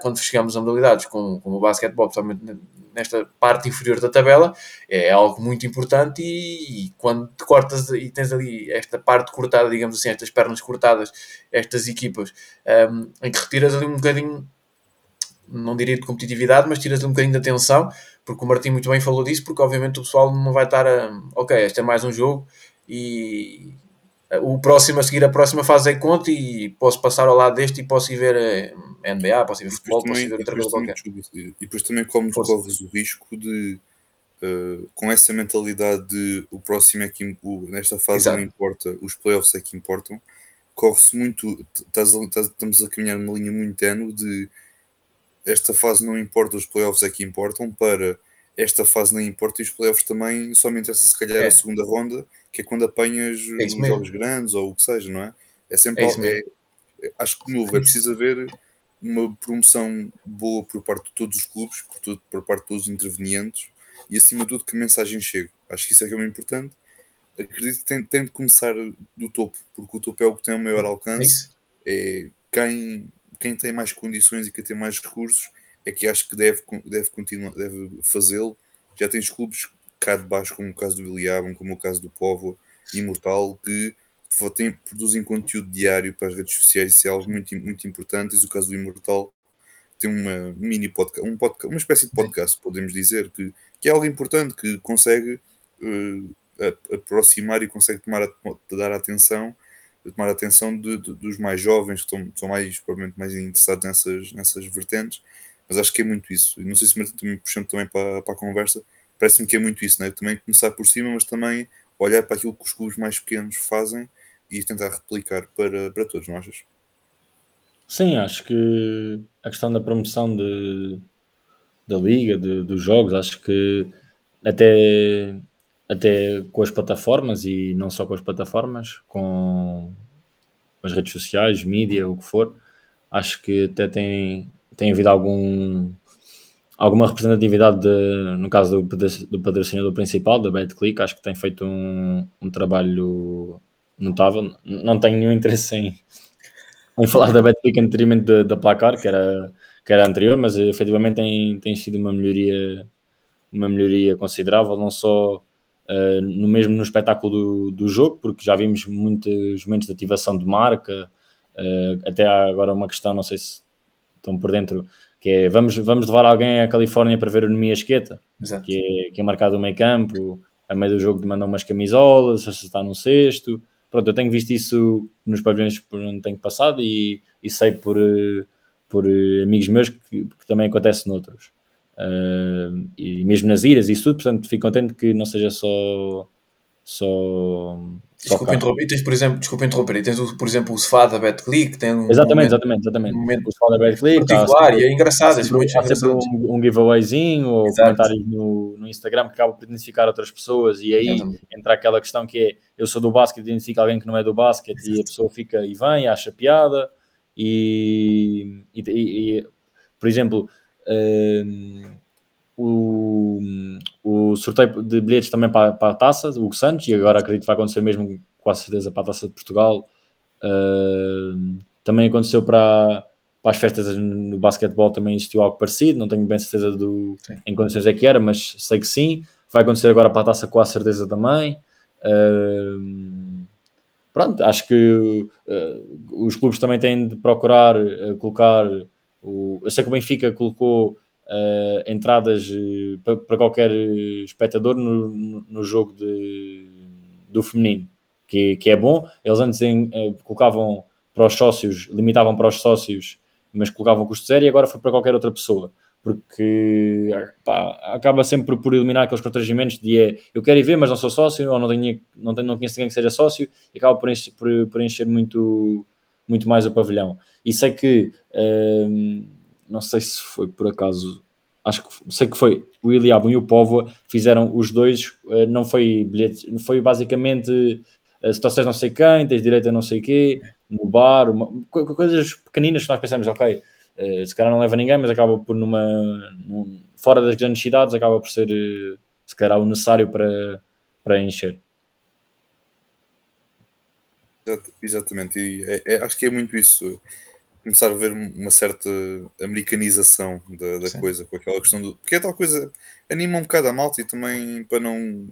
Quando chegamos a modalidades como, como o basquetebol, principalmente nesta parte inferior da tabela, é algo muito importante e, e, quando te cortas e tens ali esta parte cortada, digamos assim, estas pernas cortadas, estas equipas, um, em que retiras ali um bocadinho, não diria de competitividade, mas tiras ali um bocadinho de atenção, porque o Martim muito bem falou disso, porque obviamente o pessoal não vai estar a, ok, este é mais um jogo e o próximo a seguir a próxima fase é conta e posso passar ao lado deste e posso ir ver eh, NBA, posso ir ver futebol, também, posso ir ver outra coisa qualquer. E depois também como corres o risco de uh, com essa mentalidade de o próximo é que o, nesta fase Exato. não importa, os playoffs é que importam, corre-se muito, estás, estás, estamos a caminhar numa linha muito tenue de esta fase não importa, os playoffs é que importam para esta fase não importa e os playoffs também só me interessa se calhar é. a segunda ronda, que é quando apanhas é os jogos grandes ou o que seja, não é? É sempre é é, acho que novo, é preciso haver uma promoção boa por parte de todos os clubes, por, tudo, por parte de todos os intervenientes e acima de tudo que a mensagem chegue. Acho que isso é que é muito importante. Acredito que tem, tem de começar do topo, porque o topo é o que tem o maior alcance. É quem, quem tem mais condições e quem tem mais recursos é que acho que deve, deve continuar, deve fazê-lo. Já tens clubes cá de baixo, como o caso do Iliabum, como o caso do Povo, Imortal, que tem, produzem conteúdo diário para as redes sociais, isso é algo muito, muito importante. E o caso do Imortal tem uma mini podcast, um uma espécie de podcast, podemos dizer, que, que é algo importante, que consegue uh, aproximar e consegue tomar a, dar atenção tomar atenção de, de, dos mais jovens que estão, são mais, provavelmente mais interessados nessas, nessas vertentes mas acho que é muito isso. Não sei se também puxando também para, para a conversa, parece-me que é muito isso, né? também começar por cima, mas também olhar para aquilo que os clubes mais pequenos fazem e tentar replicar para, para todos, não achas? Sim, acho que a questão da promoção de, da liga, de, dos jogos, acho que até, até com as plataformas e não só com as plataformas, com as redes sociais, mídia, o que for, acho que até tem, tem havido algum, alguma representatividade, de, no caso do, do patrocinador principal, da BetClick, acho que tem feito um, um trabalho notável. Não tenho nenhum interesse em, em falar da BetClick anteriormente da Placar, que era, que era anterior, mas efetivamente tem, tem sido uma melhoria, uma melhoria considerável, não só uh, no mesmo no espetáculo do, do jogo, porque já vimos muitos momentos de ativação de marca, uh, até agora uma questão, não sei se estão por dentro, que é vamos, vamos levar alguém à Califórnia para ver o Nemi Esqueta, Exato. que é, que é marcado no meio campo, a meio do jogo de mandar umas camisolas, se está num cesto. Pronto, eu tenho visto isso nos pavilhões por onde tenho passado e, e sei por, eh, por eh, amigos meus que, que também acontece noutros. Uh, e mesmo nas iras e isso tudo, portanto fico contente que não seja só só Desculpa interromper, tens, por exemplo, desculpa interromper, e tens, por exemplo, o sofá da BetClick, tem um exatamente, momento, exatamente, exatamente. Um momento o sofá da BetClick particular e é engraçado, há sempre, há sempre um, um, giveawayzinho ou Exato. comentários no, no Instagram que acaba por identificar outras pessoas e aí exatamente. entra aquela questão que é eu sou do basquete, identifico alguém que não é do basquete Exato. e a pessoa fica e vem, acha piada e, e, e por exemplo um, o, o sorteio de bilhetes também para, para a taça, o Hugo Santos, e agora acredito que vai acontecer mesmo, com certeza, para a taça de Portugal. Uh, também aconteceu para, para as festas no basquetebol, também existiu algo parecido. Não tenho bem certeza do, em condições é que era, mas sei que sim. Vai acontecer agora para a taça, com a certeza também. Uh, pronto, acho que uh, os clubes também têm de procurar colocar. O, eu sei que o Benfica colocou uh, entradas uh, para, qualquer espectador no, no, jogo de, do feminino, que, que é bom. Eles antes em, colocavam para os sócios, limitavam para os sócios, mas colocavam custo zero e agora foi para qualquer outra pessoa. Porque pá, acaba sempre por eliminar aqueles constrangimentos de é, eu quero ir ver, mas não sou sócio, ou não, tenho, não, tenho, não conheço ninguém que seja sócio, e acaba por encher, por, por encher muito, muito mais o pavilhão. E sei que não sei se foi por acaso, acho que sei que foi o Iliabum e o Povo fizeram os dois, eh, não foi bilhetes, foi basicamente eh, se trouxeres não sei quem, tens direito a não sei quê, no bar, uma, coisas pequeninas que nós pensamos, ok, eh, se calhar não leva ninguém, mas acaba por numa, num, fora das grandes cidades, acaba por ser se calhar o necessário para, para encher. Exatamente, e é, é, acho que é muito isso começar a ver uma certa americanização da, da coisa, com aquela questão do. Porque é tal coisa, anima um bocado a malta e também para não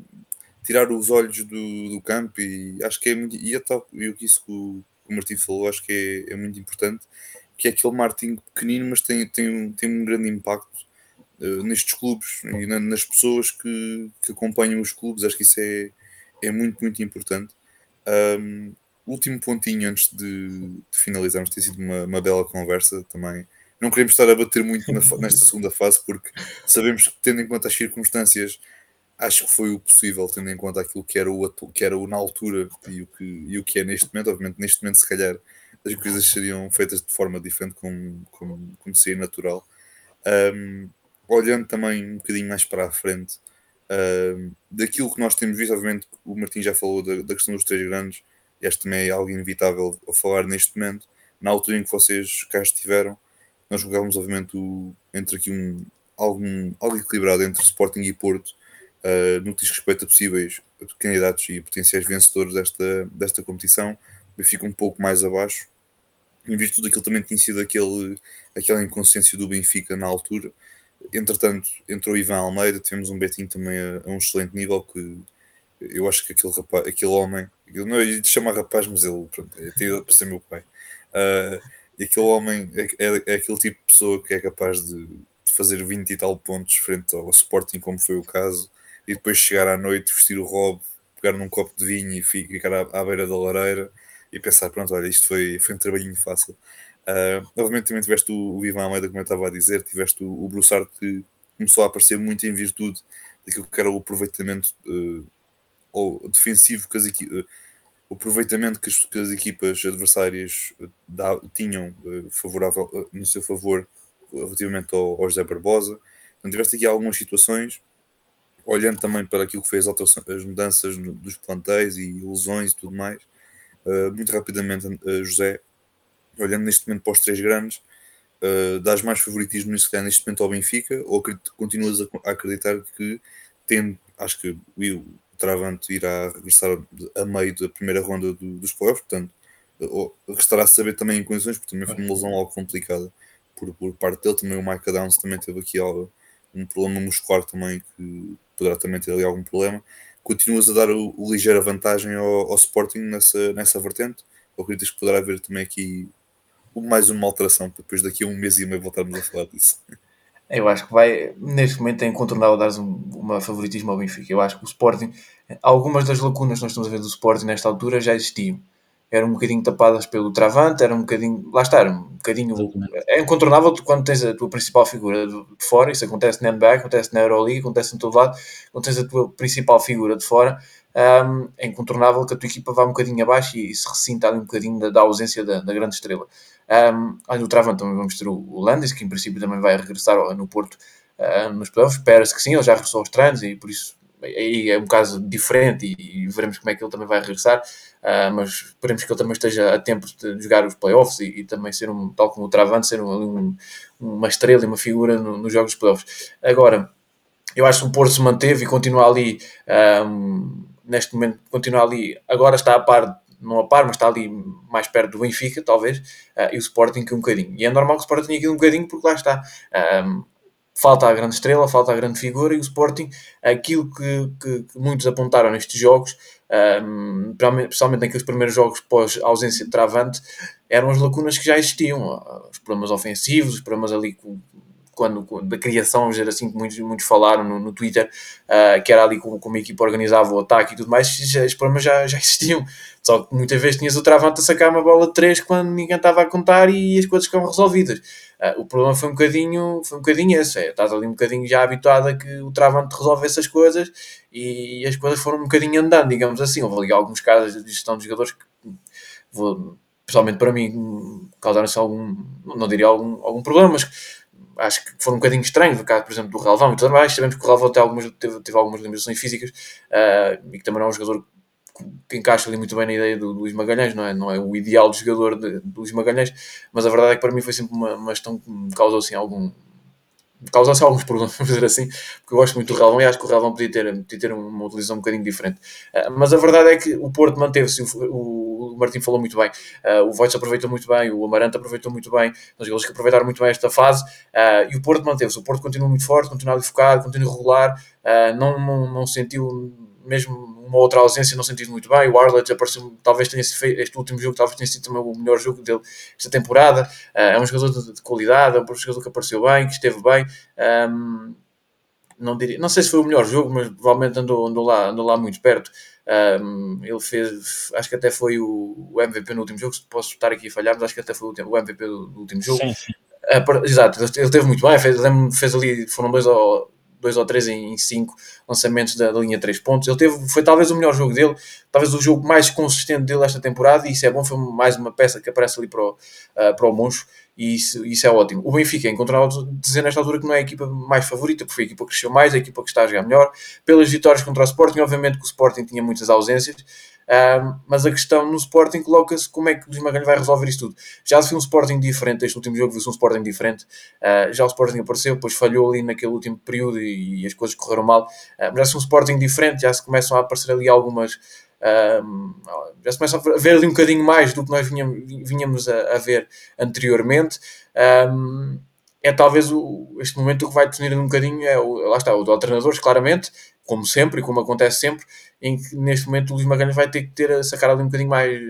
tirar os olhos do, do campo e acho que é muito. E é tal, e o que isso que o, o Martim falou, acho que é, é, muito importante, que é aquele marketing pequenino, mas tem, tem, um, tem um grande impacto uh, nestes clubes e na, nas pessoas que, que acompanham os clubes, acho que isso é, é muito, muito importante. Um, último pontinho antes de, de finalizarmos, tem sido uma, uma, bela conversa também. Não queremos estar a bater muito na, nesta segunda fase, porque sabemos que, tendo em conta as circunstâncias, acho que foi o possível, tendo em conta aquilo que era o, que era o na altura e o, que, e o que é neste momento. Obviamente, neste momento, se calhar, as coisas seriam feitas de forma diferente, como, como, como seria natural. Um, olhando também um bocadinho mais para a frente, um, daquilo que nós temos visto, obviamente, o Martim já falou da, da questão dos três grandes este também é algo inevitável a falar neste momento. Na altura em que vocês cá estiveram, nós jogávamos, obviamente, o, entre aqui um algo, algo equilibrado entre Sporting e Porto, uh, no que diz respeito a possíveis candidatos e potenciais vencedores desta, desta competição. Benfica um pouco mais abaixo, em virtude daquilo também tinha sido aquele, aquela inconsciência do Benfica na altura. Entretanto, entrou Ivan Almeida, tivemos um Betinho também a, a um excelente nível que eu acho que aquele, rapaz, aquele homem, eu não ia chamar rapaz, mas ele pronto, é tido para ser meu pai. Uh, e aquele homem é, é, é, aquele tipo de pessoa que é capaz de, de, fazer 20 e tal pontos frente ao Sporting, como foi o caso, e depois chegar à noite, vestir o robe, pegar num copo de vinho e ficar à, à beira da lareira e pensar: pronto, olha, isto foi, foi um trabalhinho fácil. Uh, obviamente também tiveste o, o Ivan Almeida, como eu estava a dizer, tiveste o, o que começou a aparecer muito em virtude daquilo que era o aproveitamento uh, ou defensivo que as equipas, eh, o aproveitamento que as, que as equipas adversárias eh, da, tinham uh, favorável, uh, no seu favor relativamente ao, ao José Barbosa. Então, tiveste aqui algumas situações, olhando também para aquilo que fez as, as mudanças no, dos plantéis e lesões e tudo mais. Uh, muito rapidamente, José, olhando neste momento para os três grandes, uh, dás mais favoritismo neste momento ao Benfica ou continuas a, a acreditar que, tendo, acho que o Travante irá regressar a meio da primeira ronda do, dos playoffs, portanto, restará a saber também em condições, porque também foi uma lesão algo complicada por, por parte dele. Também o Micah Downs também teve aqui algo, um problema muscular também, que poderá também ter ali algum problema. Continuas a dar o, o ligeira vantagem ao, ao, Sporting nessa, nessa vertente, ou acreditas que poderá haver também aqui mais uma alteração, depois daqui a um mês e meio voltarmos a falar disso. Eu acho que vai, neste momento, é incontornável dar um, uma favoritismo ao Benfica. Eu acho que o Sporting, algumas das lacunas que nós estamos a ver do Sporting nesta altura já existiam. Eram um bocadinho tapadas pelo Travante, era um bocadinho, lá está, era um bocadinho. É incontornável quando tens a tua principal figura de fora, isso acontece na NBA, acontece na Euroleague, acontece em todo lado, quando tens a tua principal figura de fora, um, é incontornável que a tua equipa vá um bocadinho abaixo e, se ressinta ali um bocadinho da, da ausência da, da, grande estrela. Um, ali no Travão também vamos ter o, o Landis, que em princípio também vai regressar no Porto uh, nos playoffs. Espera-se que sim, ele já regressou aos treinos e por isso aí é um caso diferente e, e, veremos como é que ele também vai regressar. Uh, mas esperemos que ele também esteja a tempo de jogar os playoffs e, e também ser um, tal como o Travante, ser um, um, uma estrela e uma figura no, nos jogos de playoffs. Agora, eu acho que o Porto se manteve e continua ali. Um, neste momento continua ali, agora está a par, não a par, mas está ali mais perto do Benfica, talvez, uh, e o Sporting que um bocadinho. E é normal que o Sporting aqui um bocadinho, porque lá está. Um, falta a grande estrela, falta a grande figura, e o Sporting, aquilo que, que, que muitos apontaram nestes jogos, um, principalmente naqueles primeiros jogos pós ausência de travante, eram as lacunas que já existiam, os problemas ofensivos, os problemas ali com, quando, da criação, vamos dizer assim, que muitos, muitos falaram no, no Twitter, uh, que era ali como, como a equipa organizava o ataque e tudo mais, os problemas já, já existiam. Só que muitas vezes tinhas o Travante a sacar uma bola de 3 quando ninguém estava a contar e as coisas ficam resolvidas. Uh, o problema foi um bocadinho, foi um bocadinho esse, é, estás ali um bocadinho já habituado a que o Travante resolve essas coisas e as coisas foram um bocadinho andando, digamos assim. Houve ali alguns casos de gestão de jogadores que, vou, pessoalmente para mim, causaram-se algum, não diria algum, algum problema, mas acho que foram um bocadinho estranhos, no caso, por exemplo, do Relvão e tudo mais. Sabemos que o Relvão teve algumas, teve, algumas limitações físicas uh, e que também não é um jogador que encaixa ali muito bem na ideia do, do Luís Magalhães, não é? Não é o ideal de jogador de, do Luís Magalhães, mas a verdade é que para mim foi sempre uma, uma questão que me causou assim algum, causasse alguns problemas, vamos dizer assim, porque eu gosto muito do Relvão e acho que o Relvão podia ter, podia ter uma utilização um bocadinho diferente. Uh, mas a verdade é que o Porto manteve-se, o, o Martim falou muito bem, uh, o Voites aproveitou muito bem, o Amarante aproveitou muito bem, os jogadores que aproveitaram muito bem esta fase, uh, e o Porto manteve-se. O Porto continua muito forte, continua ali focado, continua regular, não, não, não sentiu mesmo uma outra ausência não sentido muito bem. O Arlett apareceu, talvez tenha sido este último jogo, talvez tenha sido também o melhor jogo dele esta temporada. Uh, é um jogador de, de, qualidade, é um jogador que apareceu bem, que esteve bem. Um, não, diria, não sei se foi o melhor jogo, mas provavelmente andou, andou, lá, andou lá muito perto. Um, ele fez, acho que até foi o, MVP no último jogo. Se posso estar aqui a falhar, mas acho que até foi o, MVP do, do, último jogo. Sim, sim. Uh, exato, ele teve muito bem. Fez, fez ali, foram dois ou dois ou três em cinco lançamentos da, da linha 3 pontos. Ele teve, foi talvez o melhor jogo dele, talvez o jogo mais consistente dele esta temporada, e isso é bom, foi mais uma peça que aparece ali para o, uh, para o Moncho, e isso, isso é ótimo. O Benfica encontrou dizer nesta altura que não é a equipa mais favorita, porque foi a equipa que cresceu mais, a equipa que está a jogar melhor, pelas vitórias contra o Sporting, obviamente que o Sporting tinha muitas ausências, mas a questão no Sporting coloca-se como é que o Luís Magalhães vai resolver isto tudo. Já se viu um Sporting diferente, este último jogo viu-se um Sporting diferente. Uh, já o Sporting apareceu, depois falhou ali naquele último período e, e as coisas correram mal. Uh, mas já se um Sporting diferente, já se começam a aparecer ali algumas. Um, já se começa a ver ali um bocadinho mais do que nós vinhamos, vinhamos a, a ver anteriormente. Um, é talvez o, este momento que vai definir um bocadinho, é o, lá está, o do treinadores, claramente, como sempre e como acontece sempre, em que neste momento o Luís Magalhães vai ter que ter a sacar ali um bocadinho mais,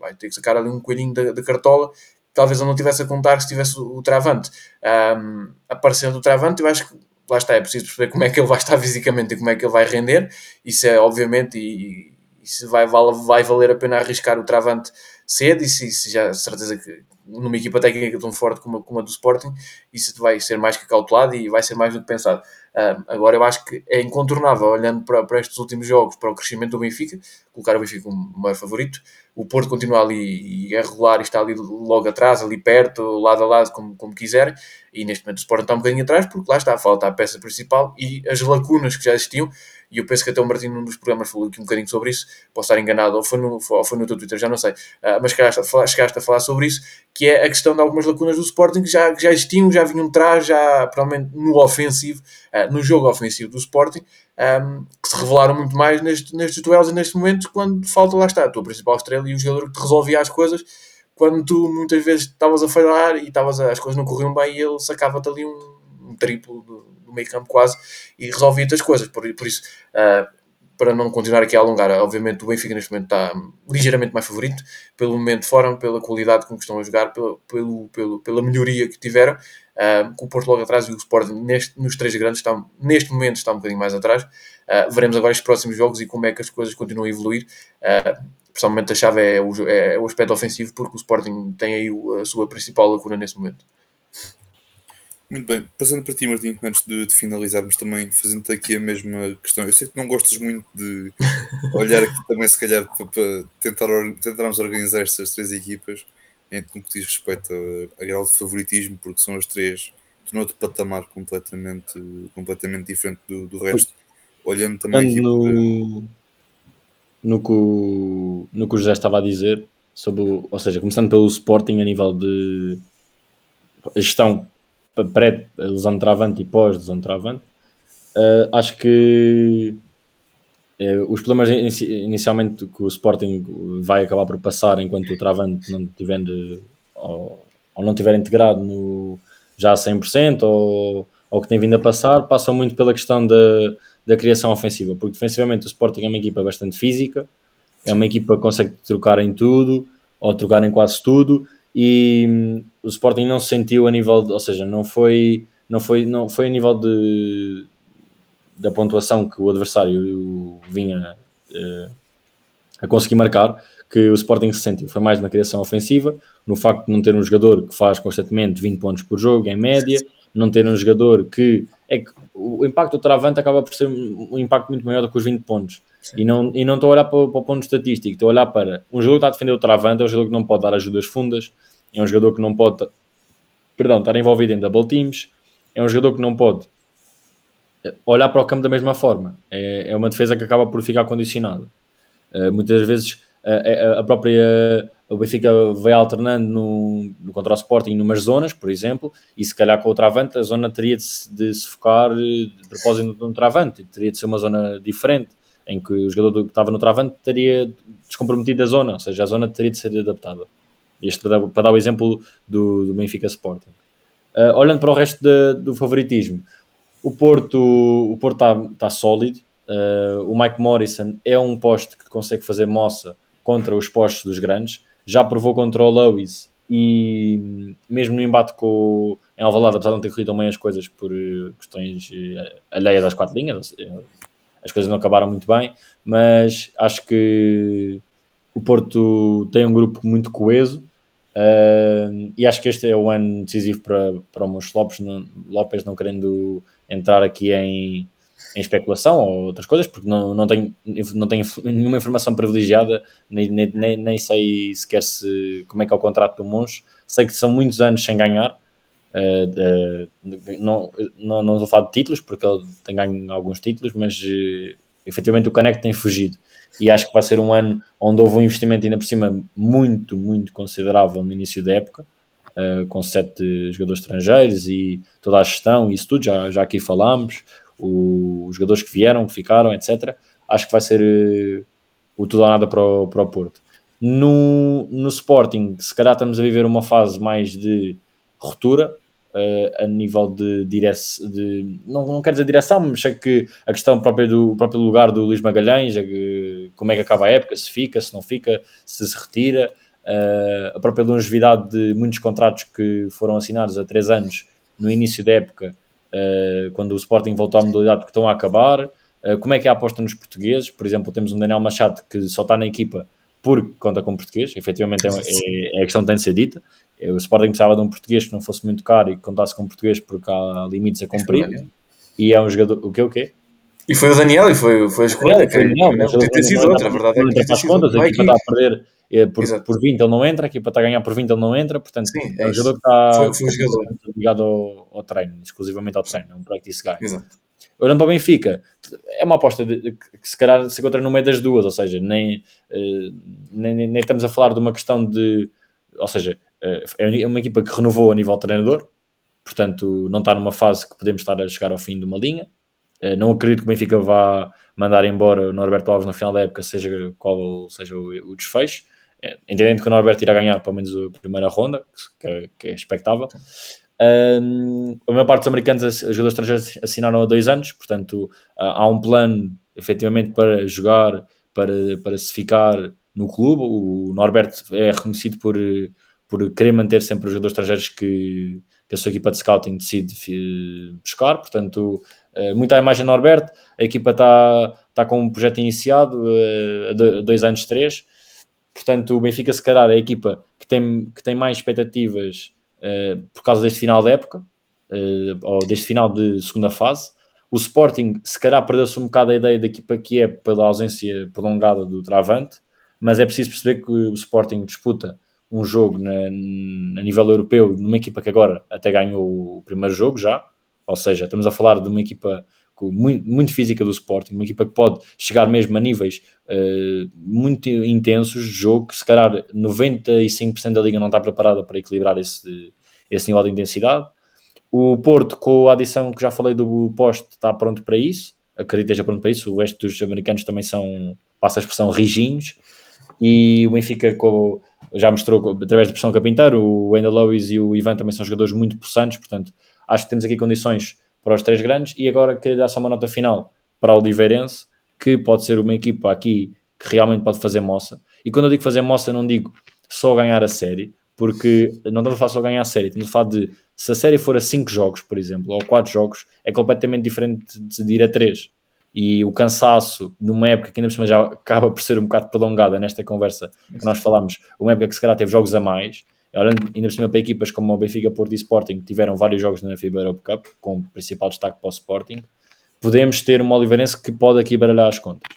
vai ter que sacar ali um coelhinho da, da cartola, talvez ele não tivesse a contar se tivesse o, o Travante. Um, aparecendo o Travante, eu acho que lá está, é preciso perceber como é que ele vai estar fisicamente e como é que ele vai render, isso é obviamente, e, e se vai, vai valer a pena arriscar o Travante cedo, e se, se já certeza que numa equipa técnica tão forte como como a do Sporting, isso vai ser mais que calculado e vai ser mais do que pensado. Agora eu acho que é incontornável, olhando para, para estes últimos jogos, para o crescimento do Benfica, colocar o Benfica como maior favorito. O Porto continua ali e é regular e está ali logo atrás, ali perto, lado a lado, como, como quiser. E neste momento o Sporting está um bocadinho atrás, porque lá está, falta a peça principal e as lacunas que já existiam e eu penso que até o Martins num dos programas falou aqui um bocadinho sobre isso, posso estar enganado, ou foi no, ou foi no teu Twitter, já não sei, uh, mas chegaste a, falar, chegaste a falar sobre isso, que é a questão de algumas lacunas do Sporting que já, que já existiam, já vinham atrás, já provavelmente no ofensivo, uh, no jogo ofensivo do Sporting, um, ah, que se revelaram muito mais neste, nestes duelos e nestes momentos, quando falta lá está a tua principal estrela e o jogador que te resolvia as coisas, quando tu muitas vezes estavas a falhar e estavas as coisas não corriam bem e ele sacava-te ali um, um triplo do meio campo quase e resolvia as coisas. Por, por isso, uh, para não continuar aqui a alongar, obviamente o Benfica neste momento está ligeiramente mais favorito, pelo momento de forma, pela qualidade com que estão a jogar, pelo, pelo, pelo pela melhoria que tiveram, uh, com o Porto logo atrás e o Sporting neste, nos três grandes está, neste momento está um bocadinho mais atrás. Uh, veremos agora os próximos jogos e como é que as coisas continuam a evoluir. Uh, pessoalmente a chave é o, é o aspecto ofensivo, porque o Sporting tem aí a sua principal lacuna nesse momento. Muito bem, passando para ti, Martim, antes de, de finalizarmos também, fazendo aqui a mesma questão. Eu sei que não gostas muito de olhar aqui também, se calhar, para, para tentar, tentarmos organizar estas três equipas em no que diz respeito a, a grau de favoritismo, porque são as três de um outro patamar completamente, completamente diferente do, do resto. Olhando também no, no, que o, no que o José estava a dizer, sobre o, ou seja, começando pelo Sporting a nível de gestão pré-lesão de travante e pós-lesão de travante, uh, acho que uh, os problemas inicialmente que o Sporting vai acabar por passar enquanto o travante não tiver de, ou, ou, não tiver integrado no, já a 100% ou, ou que tem vindo a passar, passam muito pela questão da, da criação ofensiva, porque defensivamente o Sporting é uma equipa bastante física, é uma equipa que consegue trocar em tudo, ou trocar em quase tudo, e o Sporting não se sentiu a nível, de, ou seja, não foi, não foi, não foi a nível de da pontuação que o adversário vinha uh, a conseguir marcar que o Sporting se sentiu. Foi mais na criação ofensiva, no facto de não ter um jogador que faz constantemente 20 pontos por jogo, em média, não ter um jogador que. É que o impacto do Travante acaba por ser um impacto muito maior do que os 20 pontos. E não, e não estou a olhar para, para o ponto estatístico, estou a olhar para um jogador que está a defender o Travante, é um jogador que não pode dar ajudas fundas, é um jogador que não pode perdão, estar envolvido em double teams, é um jogador que não pode olhar para o campo da mesma forma. É, é uma defesa que acaba por ficar condicionada. Uh, muitas vezes uh, a própria o Benfica vai alternando no, no contra o Sporting numas zonas, por exemplo, e se calhar com o Travante a zona teria de de se focar de propósito no Travante, teria de ser uma zona diferente em que o jogador que estava no travante teria descomprometido a zona, ou seja, a zona teria de ser adaptada. Este para dar, para dar o exemplo do, do Benfica Sporting. Uh, olhando para o resto de, do favoritismo, o Porto o Porto está tá sólido. Uh, o Mike Morrison é um poste que consegue fazer moça contra os postos dos grandes. Já provou contra o Lewis e mesmo no embate com em Alvalade, apesar de não ter corrido bem as coisas por questões alheias às quatro linhas, as coisas não acabaram muito bem, mas acho que o Porto tem um grupo muito coeso uh, e acho que este é o ano decisivo para, para o Montes Lopes, não, Lopes não querendo entrar aqui em, em especulação ou outras coisas, porque não, não, tenho, não tenho nenhuma informação privilegiada, nem, nem, nem sei sequer se, como é que é o contrato do Monge. Sei que são muitos anos sem ganhar, Uh, não, não, não vou falar de títulos, porque ele tem ganho alguns títulos, mas uh, efetivamente o Caneco tem fugido. E acho que vai ser um ano onde houve um investimento ainda por cima muito, muito considerável no início da época, uh, com sete jogadores estrangeiros e toda a gestão, isso tudo, já, já aqui falámos, o, os jogadores que vieram, que ficaram, etc. Acho que vai ser o tudo ou nada para o, para o Porto. No, no Sporting, se calhar estamos a viver uma fase mais de ruptura, uh, a nível de direção, de, não, não quero dizer direção, mas sei que a questão própria do próprio lugar do Luís Magalhães, como é que acaba a época, se fica, se não fica, se se retira, uh, a própria longevidade de muitos contratos que foram assinados há três anos no início da época, uh, quando o Sporting voltou à modalidade que estão a acabar, como é que é a aposta nos portugueses, por exemplo, temos um Daniel Machado que só está na equipa porque conta com português, efetivamente é, é, é a questão que tem de ser dita, o Sporting precisava de um português que não fosse muito caro e que contasse com português porque há limites a cumprir. E é um jogador. O que o quê? E foi o Daniel e foi, foi a escolha. Foi, Daniel, mas podia ter sido outra, a verdade é que entra para as contas, a equipa está a perder é, por, por 20 ele não entra, a equipa está a ganhar por 20 ele não entra, portanto Sim, é, é um jogador que está foi, foi jogador. ligado ao, ao, treino, exclusivamente ao treino, é um practice guy. Exato. Olhando para o Benfica, é uma aposta de, que se calhar se encontra no meio das duas, ou seja, nem, eh, nem, nem, nem estamos a falar de uma questão de, ou seja, eh, é uma equipa que renovou a nível treinador, portanto não está numa fase que podemos estar a chegar ao fim de uma linha. Eh, não acredito que o Benfica vá mandar embora o Norberto Alves no final da época, seja qual seja o, desfecho. Eh, entendendo que o Norberto irá ganhar pelo menos a primeira ronda, que é, que é expectável. Um, a maior parte dos americanos, as ajudas estrangeiras assinaram há dois anos, portanto há um plano efetivamente para jogar, para, para se ficar no clube. O Norberto é reconhecido por, por querer manter sempre os jogadores estrangeiros que, que a sua equipa de scouting decide buscar, portanto, eh, muita imagem Norberto, a equipa está, está com um projeto iniciado há dois anos, três, portanto, o Benfica, se calhar, é a equipa que tem, que tem mais expectativas uh, por causa deste final de época, uh, ou deste final de segunda fase. O Sporting, se calhar, perdeu-se um bocado a ideia da equipa que é pela ausência prolongada do Travante, mas é preciso perceber que o Sporting disputa um jogo na, a nível europeu numa equipa que agora até ganhou o primeiro jogo já, ou seja, estamos a falar de uma equipa muito, muito física do Sporting, uma equipa que pode chegar mesmo a níveis uh, muito intensos de jogo, que se calhar 95% da liga não está preparada para equilibrar esse, esse nível de intensidade. O Porto, com a adição que já falei do poste, está pronto para isso, acredito que esteja pronto para isso, o resto dos americanos também são, passa a expressão, rijinhos, e o Benfica com, já mostrou através da pressão capinteiro, o Wendell Lewis e o Ivan também são jogadores muito possantes, portanto acho que temos aqui condições para os três grandes e agora queria dar só uma nota final para o Oliveirense, que pode ser uma equipa aqui que realmente pode fazer moça. E quando eu digo fazer moça, não digo só ganhar a série, porque não estamos a falar só ganhar a série, estamos a falar de se a série for a 5 jogos, por exemplo, ou 4 jogos, é completamente diferente de ir a 3. E o cansaço, numa época que ainda por cima já acaba por ser um bocado prolongada nesta conversa que nós falamos, uma época que se calhar teve jogos a mais, Olhando ainda por cima para equipas como o Benfica, Porto e Sporting, que tiveram vários jogos na FIBA Europe Cup, com o principal destaque para o Sporting, podemos ter uma Oliveirense que pode aqui baralhar as contas.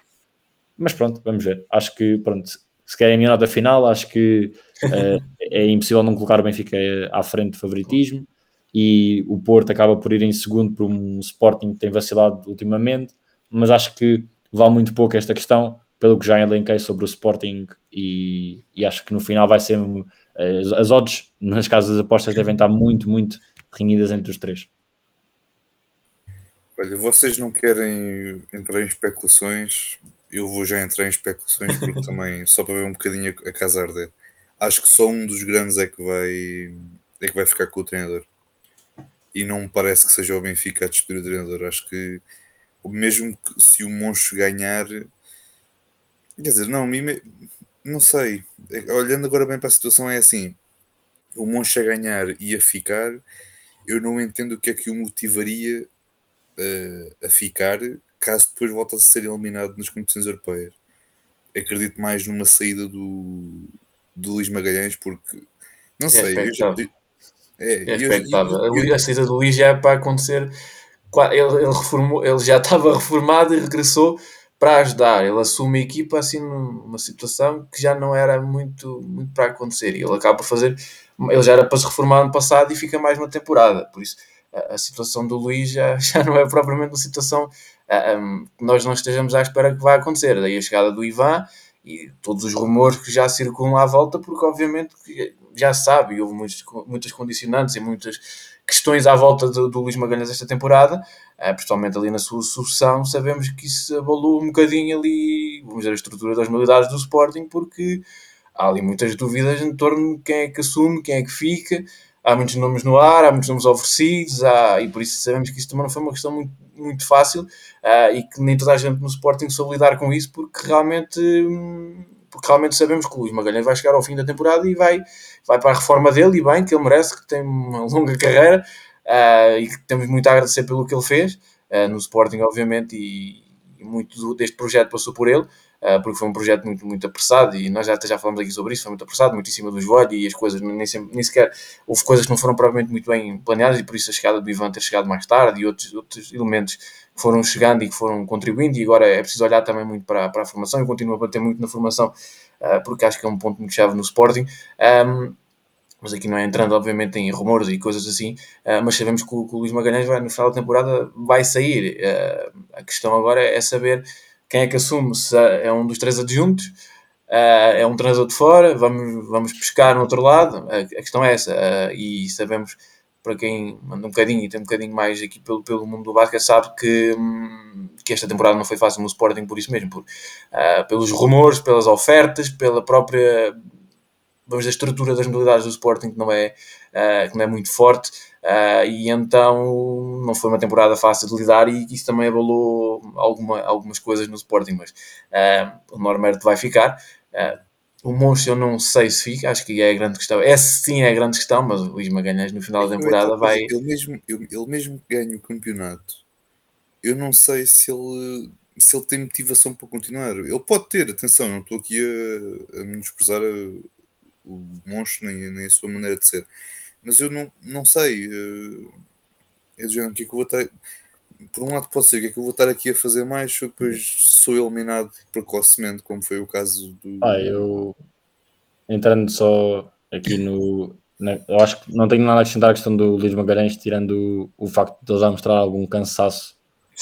Mas pronto, vamos ver. Acho que, pronto, se quer a minha nota final, acho que uh, é impossível não colocar o Benfica à frente de favoritismo e o Porto acaba por ir em segundo por um Sporting que tem vacilado ultimamente, mas acho que vale muito pouco esta questão, pelo que já elenquei sobre o Sporting e, e acho que no final vai ser as, as odds nas casas de apostas devem estar muito, muito renhidas entre os três. Olha, vocês não querem entrar em especulações, eu vou já entrar em especulações porque também, só para ver um bocadinho a casa arder. Acho que só um dos grandes é que vai, é que vai ficar com o treinador. E não me parece que seja o Benfica a destruir o treinador. Acho que mesmo que se o Moncho ganhar, quer dizer, não, não sei. É, olhando agora bem para a situação, é assim: o Moncha a ganhar e a ficar, eu não entendo o que é que o motivaria uh, a ficar caso depois volte a ser eliminado nas competições europeias. Acredito mais numa saída do, do Luís Magalhães, porque não é sei. Eu já, é, é expectável. Eu, eu, a saída do Luís já é para acontecer. Ele, ele, reformou, ele já estava reformado e regressou para ajudar. Ele assume a equipa assim numa situação que já não era muito, muito para acontecer. E ele acaba por fazer. Ele já era para se reformar ano passado e fica mais uma temporada. Por isso, a, a situação do Luís já, já não é propriamente uma situação um, que nós não estejamos à espera que vai acontecer. Daí a chegada do Ivan e todos os rumores que já circulam à volta, porque obviamente já sabe, houve muitos, muitas condicionantes e muitas questões à volta do, do Luís Magalhães esta temporada, uh, principalmente ali na sua sucessão, sabemos que isso abalou um bocadinho ali, vamos dizer, a estrutura das modalidades do Sporting, porque há ali muitas dúvidas em torno de quem é que assume, quem é que fica, há muitos nomes no ar, há muitos nomes oferecidos, há, e por isso sabemos que isso também não foi uma questão muito, muito fácil uh, e que nem toda a gente no Sporting soube lidar com isso, porque realmente... Hum, porque realmente sabemos que o Luís Magalhães vai chegar ao fim da temporada e vai, vai para a reforma dele, e bem, que ele merece, que tem uma longa carreira uh, e que temos muito a agradecer pelo que ele fez uh, no Sporting, obviamente, e, e muito do, deste projeto passou por ele. Uh, porque foi um projeto muito, muito apressado e nós já, até já falamos aqui sobre isso, foi muito apressado, muito em cima do joelho e as coisas nem, sempre, nem sequer houve coisas que não foram propriamente muito bem planeadas e por isso a chegada do Ivan ter chegado mais tarde e outros, outros elementos foram chegando e que foram contribuindo, e agora é preciso olhar também muito para, para a formação. Eu continuo a bater muito na formação, uh, porque acho que é um ponto muito chave no Sporting. Um, mas aqui não é entrando, obviamente, em rumores e coisas assim, uh, mas sabemos que o, que o Luís Magalhães vai, no final da temporada vai sair. Uh, a questão agora é saber quem é que assume, se é um dos três adjuntos, é um treinador de fora, vamos, vamos pescar no outro lado. A, a questão é essa, e sabemos para quem anda um bocadinho e tem um bocadinho mais aqui pelo, pelo mundo do basquete, sabe que, hum, que esta temporada não foi fácil no Sporting por isso mesmo, por, uh, pelos rumores, pelas ofertas, pela própria vamos da estrutura das modalidades do Sporting que não é, uh, que não é muito forte uh, e então não foi uma temporada fácil de lidar e isso também abalou alguma, algumas coisas no Sporting, mas uh, o Norberto vai ficar. O Monstro eu não sei se fica, acho que é a grande questão. Essa sim é a grande questão, mas o Luís Magalhães no final da temporada vai... Ele mesmo, ele, mesmo ganha o campeonato, eu não sei se ele se ele tem motivação para continuar. Ele pode ter, atenção, não estou aqui a, a menosprezar o monstro nem, nem, a sua maneira de ser, mas eu não, não sei. Uh, é o que é que eu vou estar. Por um lado, pode ser o que é que eu vou estar aqui a fazer mais se eu depois sou eliminado precocemente, como foi o caso do. Ah, eu. Entrando só aqui no. Na, eu acho que não tenho nada a acrescentar a questão do Luís Magalhães, tirando o, o facto de ele já mostrar algum cansaço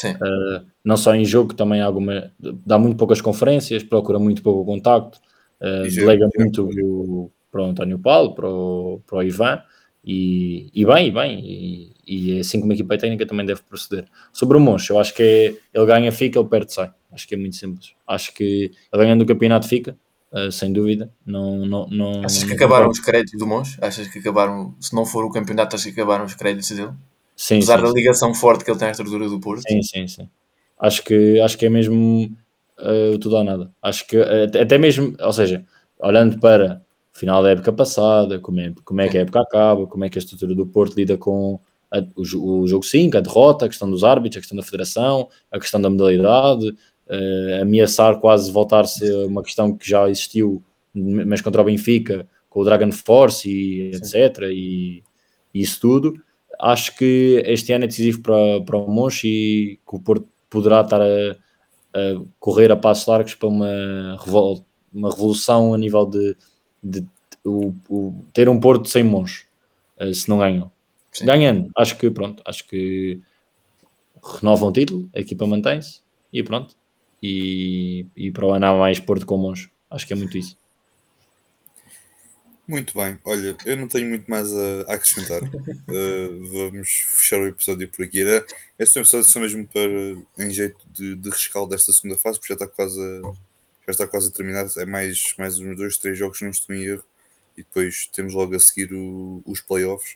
Uh, não só em jogo, também alguma, dá muito poucas conferências, procura muito pouco contacto, uh, delega muito o, para o António Paulo, para o, para o Ivan, e, e bem, e bem, e, e é assim como a equipa técnica também deve proceder. Sobre o Moncho, eu acho que é, ele ganha, fica, ele perde, sai. Acho que é muito simples. Acho que ele ganhando o campeonato fica, uh, sem dúvida. Não, não, não, Achas que acabaram os créditos do Moncho? Achas que acabaram, se não for o campeonato, achas que acabaram os créditos dele? Sim, Apesar sim, da ligação sim. forte que ele tem à estrutura do Porto. Sim, sim, sim. Acho que, acho que é mesmo uh, tudo ou nada. Acho que até mesmo, ou seja, olhando para final da época passada, como é, como é que a época acaba, como é que a estrutura do Porto lida com a, o, o, jogo 5, a derrota, a questão dos árbitros, a questão da federação, a questão da modalidade, uh, ameaçar quase voltar-se uma questão que já existiu, mas contra o Benfica, com o Dragon Force e etc. E, e isso tudo acho que este ano é decisivo para, para o Monchi e que o Porto poderá estar a, a correr a passos largos para uma, revol, uma revolução a nível de, de, o, o, ter um Porto sem Monchi, uh, se não ganham. Sim. Ganhando, acho que pronto, acho que renovam o título, a equipa mantém-se e pronto. E, e para o ano há mais Porto com Monchi. Acho que é muito isso. Muito bem, olha, eu não tenho muito mais a, a acrescentar. uh, vamos fechar o episódio por aqui. Era, este episódio só mesmo para em jeito de, de rescaldo desta segunda fase, porque já está quase a, já está quase a terminar. É mais, mais uns dois, três jogos, não estou em erro, e depois temos logo a seguir o, os playoffs.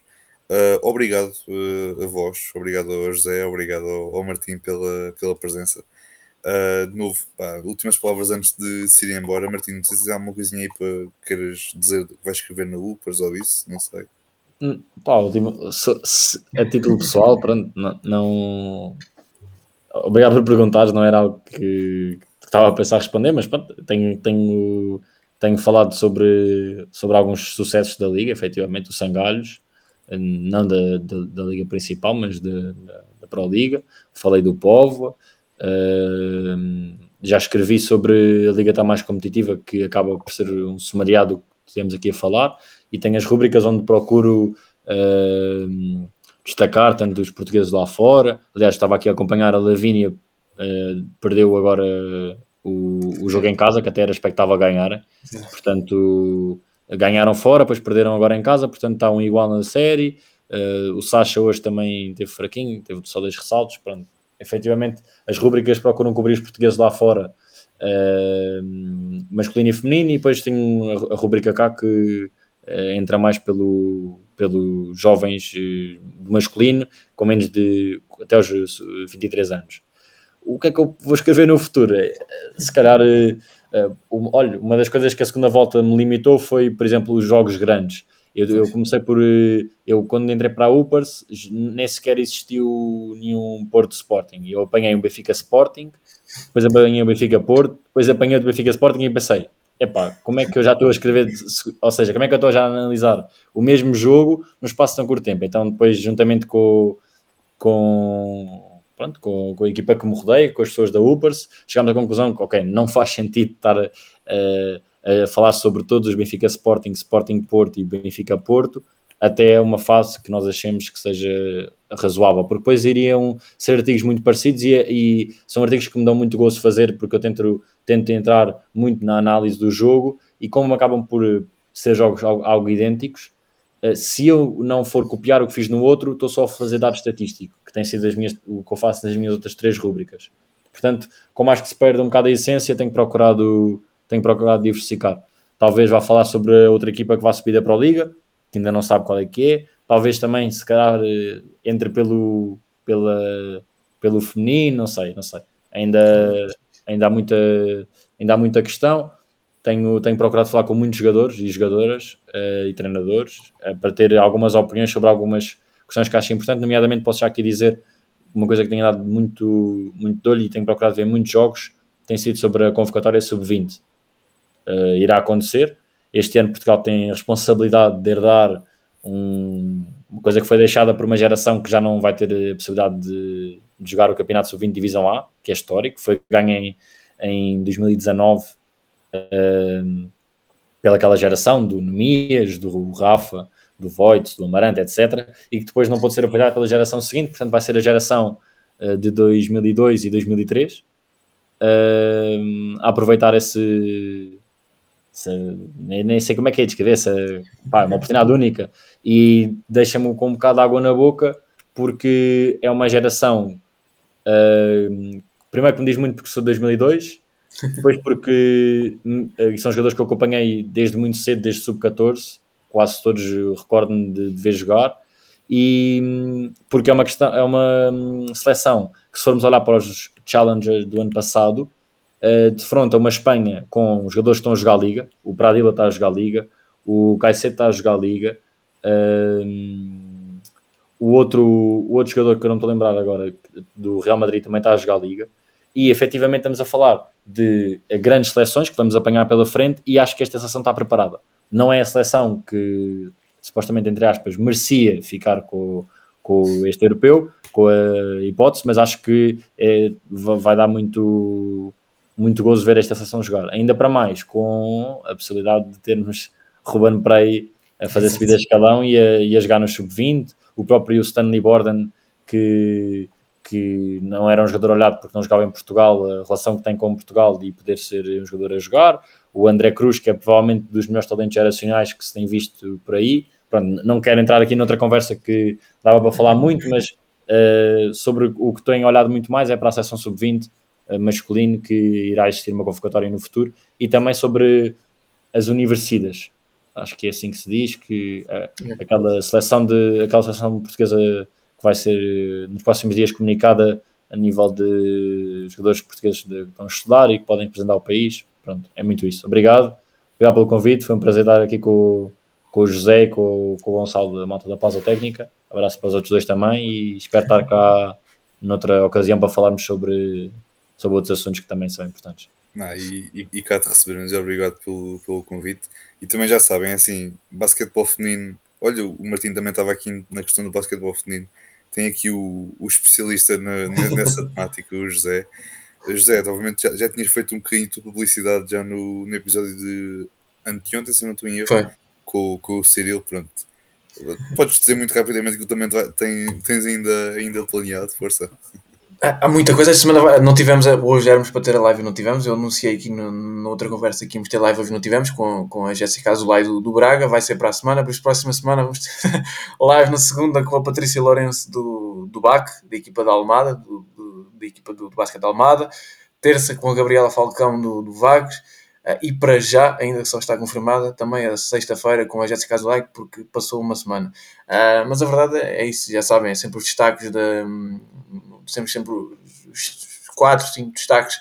Uh, obrigado uh, a vós, obrigado ao José, obrigado ao, ao Martim pela, pela presença. Uh, de novo, pá, últimas palavras antes de se ir embora. Martins, não sei se há alguma coisinha aí para queres dizer que vais escrever na Upers ou isso, não sei. Hum, pá, último, se, se, a título pessoal, pronto, não, não, Obrigado por perguntares, não era algo que estava a pensar responder, mas pronto, tenho, tenho, tenho falado sobre, sobre alguns sucessos da Liga, efetivamente, o Sangalhos, não da, da, da Liga principal, mas da, da, da Pro Liga. Falei do Povo Uh, já escrevi sobre a Liga estar mais competitiva, que acaba por ser um sumariado que temos aqui a falar, e tenho as rubricas onde procuro uh, destacar tanto os portugueses lá fora. Aliás, estava aqui a acompanhar a Lavínia, uh, perdeu agora o, o, jogo em casa, que até era expectável ganhar, portanto ganharam fora, depois perderam agora em casa, portanto está um igual na série. Uh, o Sacha hoje também teve fraquinho, teve só dois ressaltos, pronto efetivamente as rubricas procuram cobrir os portugueses lá fora, uh, masculino e feminino, e depois tem a, rubrica cá que uh, entra mais pelo, pelo jovens masculino, com menos de até os 23 anos. O que é que eu vou escrever no futuro? Se calhar, um, olha, uma das coisas que a segunda volta me limitou foi, por exemplo, os jogos grandes eu, eu, comecei por. Eh, eu, quando entrei para a Upers, nem sequer existiu nenhum Porto Sporting. Eu apanhei um Benfica Sporting, depois apanhei um Benfica Porto, depois apanhei o Benfica Sporting e pensei: epá, como é que eu já estou a escrever, ou seja, como é que eu estou já a analisar o mesmo jogo no espaço tão curto tempo? Então, depois, juntamente com, com, pronto, com, com a equipa que me rodeia, com as pessoas da Upers, chegámos à conclusão que, ok, não faz sentido estar a. Uh, a falar sobre todos os Benfica Sporting, Sporting Porto e Benfica Porto, até uma fase que nós achemos que seja razoável, porque depois iriam ser artigos muito parecidos e, e são artigos que me dão muito gosto fazer, porque eu tento, tento entrar muito na análise do jogo e como acabam por ser jogos algo, algo idênticos, eh, se eu não for copiar o que fiz no outro, estou só a fazer dado estatístico, que tem sido as minhas, o que eu faço nas minhas outras três rúbricas. Portanto, como acho que se perde um bocado a essência, tenho procurado tenho procurado diversificar. talvez vá falar sobre outra equipa que vai subir da Pro Liga, que ainda não sabe qual é que é. Talvez também, se calhar, eh, entre pelo, pela, pelo feminino, não sei, não sei. Ainda, ainda, há, muita, ainda há muita questão. Tenho, tenho procurado falar com muitos jogadores e jogadoras uh, e treinadores uh, para ter algumas opiniões sobre algumas questões que acho importantes, nomeadamente posso já aqui dizer uma coisa que tenho dado muito, muito dor e tenho procurado ver muitos jogos, tem sido sobre a convocatória sub-20. Uh, irá acontecer. Este ano Portugal tem a responsabilidade de herdar um, uma coisa que foi deixada por uma geração que já não vai ter a possibilidade de, de jogar o Campeonato Sub-20 Divisão A, que é histórico, foi ganho em, em 2019 pelaquela geração do Nemias, do Rafa, do Voigt, do Amarante, etc., e que depois não pode ser apoiado pela geração seguinte, portanto vai ser a geração uh, de 2002 e 2003, uh, a aproveitar esse, esse, nem, nem, sei como é que é descrever, essa, pá, uma oportunidade única, e deixa-me com um bocado de água na boca, porque é uma geração, uh, primeiro que me diz muito porque sou de 2002, depois porque são jogadores que eu acompanhei desde muito cedo, desde sub-14, quase todos recordo-me de, de ver jogar, e porque é uma questão, é uma hum, seleção que se formos olhar para os Challengers do ano passado, uh, defronta uma Espanha com jogadores que estão a jogar a Liga, o Pradilla está a jogar a Liga, o Caicedo está a jogar a Liga, uh, o, outro, o outro jogador que eu não estou a lembrar agora, do Real Madrid também está a jogar a Liga, e efetivamente estamos a falar de grandes seleções que vamos apanhar pela frente e acho que esta seleção está preparada não é a seleção que supostamente, entre aspas, merecia ficar com, com este europeu, com a hipótese, mas acho que é, vai dar muito, muito gozo ver esta seleção jogar. Ainda para mais, com a possibilidade de termos Ruben Prey a fazer subida de escalão e a, e a jogar no sub-20, o próprio Stanley Borden, que, que não era um jogador olhado porque não jogava em Portugal, a relação que tem com Portugal e poder ser um jogador a jogar, o André Cruz, que é provavelmente dos melhores talentos geracionais que se tem visto por aí. Pronto, não quero entrar aqui noutra conversa que dava para falar muito, mas uh, sobre o que tenho olhado muito mais é para a seção sub-20 uh, masculino, que irá existir uma convocatória no futuro, e também sobre as universidades. Acho que é assim que se diz, que uh, aquela seleção de aquela seleção portuguesa que vai ser nos próximos dias comunicada a nível de jogadores portugueses que vão estudar e que podem representar o país. Pronto, é muito isso. Obrigado. Obrigado pelo convite. Foi um prazer estar aqui com, com o José e com, com o Gonçalo da Malta da Pausa Técnica. Abraço para os outros dois também e espero estar cá noutra ocasião para falarmos sobre, sobre outros assuntos que também são importantes. Ah, e, e, e cá te recebermos, obrigado pelo, pelo convite. E também já sabem, assim, basquetebol feminino. Olha, o Martim também estava aqui na questão do basquetebol feminino. Tem aqui o, o especialista na, nessa temática, o José. José, obviamente já, já tinhas feito um bocadinho de publicidade já no, no episódio de anteontem, se não estou em erro, com, com o Cyril, pronto. Podes dizer muito rapidamente que tu também tem, tens ainda, ainda planeado, força. Há muita coisa. Esta semana não tivemos, hoje éramos para ter a live e não tivemos. Eu anunciei aqui no, noutra conversa que íamos ter live hoje não tivemos com, com a Jéssica Azulay do, do Braga. Vai ser para a semana, por isso, próxima semana vamos ter live na segunda com a Patrícia Lourenço do, do BAC, da equipa da Almada, do, da equipa do, do Basquete Almada, terça com a Gabriela Falcão do, do Vagos, e para já, ainda só está confirmada, também a sexta-feira com a Jéssica Azulay, porque passou uma semana. Uh, mas a verdade é isso, já sabem, é sempre os destaques, de, sempre, sempre os quatro, cinco destaques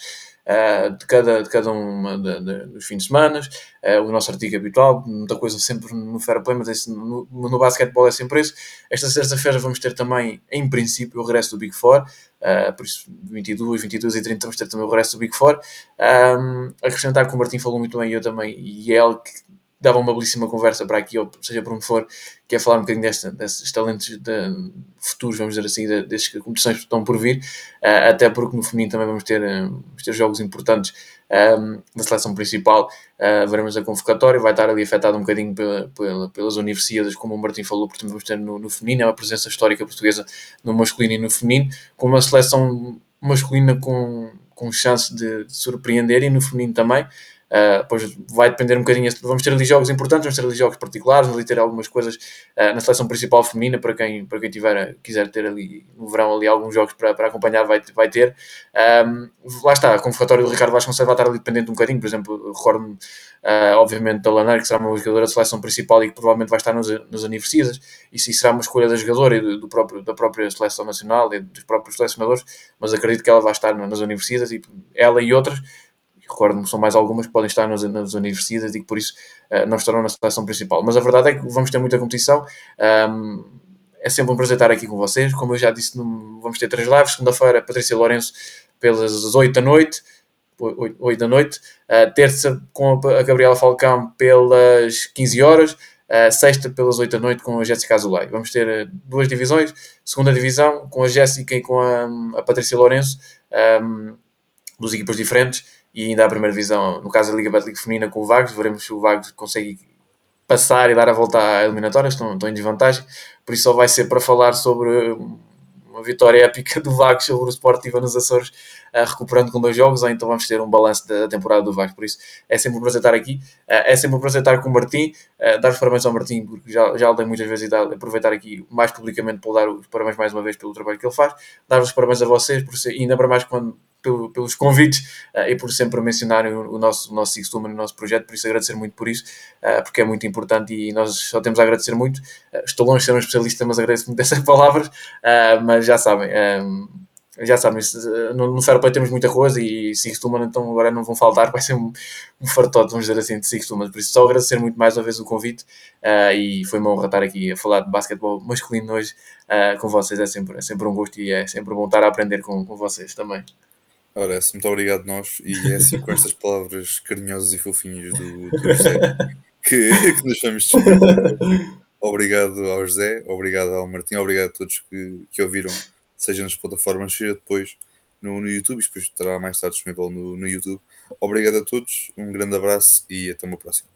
uh, de, cada, de cada um de, de, dos fins de semana, uh, o nosso artigo habitual, muita coisa sempre no Fair Play, mas esse, no, no basquetebol é sempre isso. Esta sexta-feira vamos ter também, em princípio, o regresso do Big Four, uh, por isso 22, 22 e 30 vamos ter também o regresso do Big Four. Um, acrescentar que o Martim falou muito bem, eu também, e ele que dava uma belíssima conversa para aqui, ou seja por onde for, que é falar um bocadinho desta, talentos de, futuros, vamos dizer assim, destas competições que estão por vir, uh, até porque no feminino também vamos ter, uh, vamos ter jogos importantes um, na seleção principal, uh, veremos a convocatória, vai estar ali afetado um bocadinho pela, pela, pelas universidades, como o Martim falou, porque vamos ter no, no feminino, é uma presença histórica portuguesa no masculino e no feminino, com uma seleção masculina com, com chance de, de surpreender e no feminino também, Uh, vai depender um bocadinho. Vamos ter ali jogos importantes, vamos ter ali jogos particulares, ali ter algumas coisas uh, na seleção principal feminina para quem, para quem tiver, quiser ter ali no verão ali alguns jogos para, para acompanhar, vai, vai ter. Um, lá está, a convocatória do Ricardo Vasconcelos vai estar ali dependente um bocadinho. Por exemplo, recordo-me, uh, obviamente, da Lanar, que será uma jogadora da seleção principal e que provavelmente vai estar nos, nos universidades. Isso, isso será uma escolha da jogadora e do, do, próprio, da própria seleção nacional e dos próprios selecionadores, mas acredito que ela vai estar nas universidades e ela e outras recordo-me que são mais algumas que podem estar nas, nas universidades e que por isso uh, não estarão na seleção principal. Mas a verdade é que vamos ter muita competição. Um, é sempre um prazer estar aqui com vocês. Como eu já disse, vamos ter três lives. Segunda-feira, Patrícia Lourenço pelas 8 da noite. 8, 8 da noite. Uh, terça, com a Gabriela Falcão pelas 15 horas. Uh, sexta, pelas 8 da noite, com a Jéssica Azulay. Vamos ter duas divisões. Segunda divisão, com a Jéssica e com a, a Patrícia Lourenço. Um, duas equipas diferentes e ainda a primeira divisão, no caso da Liga Betlic Feminina com o Vagos, veremos se o Vagos consegue passar e dar a volta à eliminatória, estão, estão em desvantagem, por isso só vai ser para falar sobre uma vitória épica do Vagos sobre o Sportiva nos Açores, uh, recuperando com dois jogos, ou então vamos ter um balanço da temporada do Vagos, por isso é sempre um prazer estar aqui, uh, é sempre um prazer estar com o Martim, uh, dar os parabéns ao Martim, porque já, já o dei muitas vezes e aproveitar aqui mais publicamente para dar os parabéns mais uma vez pelo trabalho que ele faz, dar os parabéns a vocês, por ser, ainda para mais quando pelo, pelos convites uh, e por sempre mencionarem o, o nosso, o nosso Six Human, o nosso projeto, por isso agradecer muito por isso, uh, porque é muito importante e nós só temos a agradecer muito. Uh, estou longe de ser um especialista, mas agradeço muito essas palavras, mas já sabem. Um, já sabem, no, no Fair Play temos muita coisa e Six Human então agora não vão faltar, vai ser um, um fartote, vamos dizer assim, de Six Human. Por isso, só agradecer muito mais uma vez o convite uh, e foi uma honra estar aqui a falar de basquetebol masculino hoje uh, com vocês. É sempre, é sempre um gosto e é sempre bom estar a aprender com, com vocês também. Ora, muito obrigado nós e é assim com estas palavras carinhosas e fofinhas do, do José que, que nos vamos despedir. Obrigado ao José, obrigado ao Martim, obrigado a todos que, que ouviram, seja nas plataformas, seja depois no, no YouTube, depois estará mais tarde disponível no, no YouTube. Obrigado a todos, um grande abraço e até uma próxima.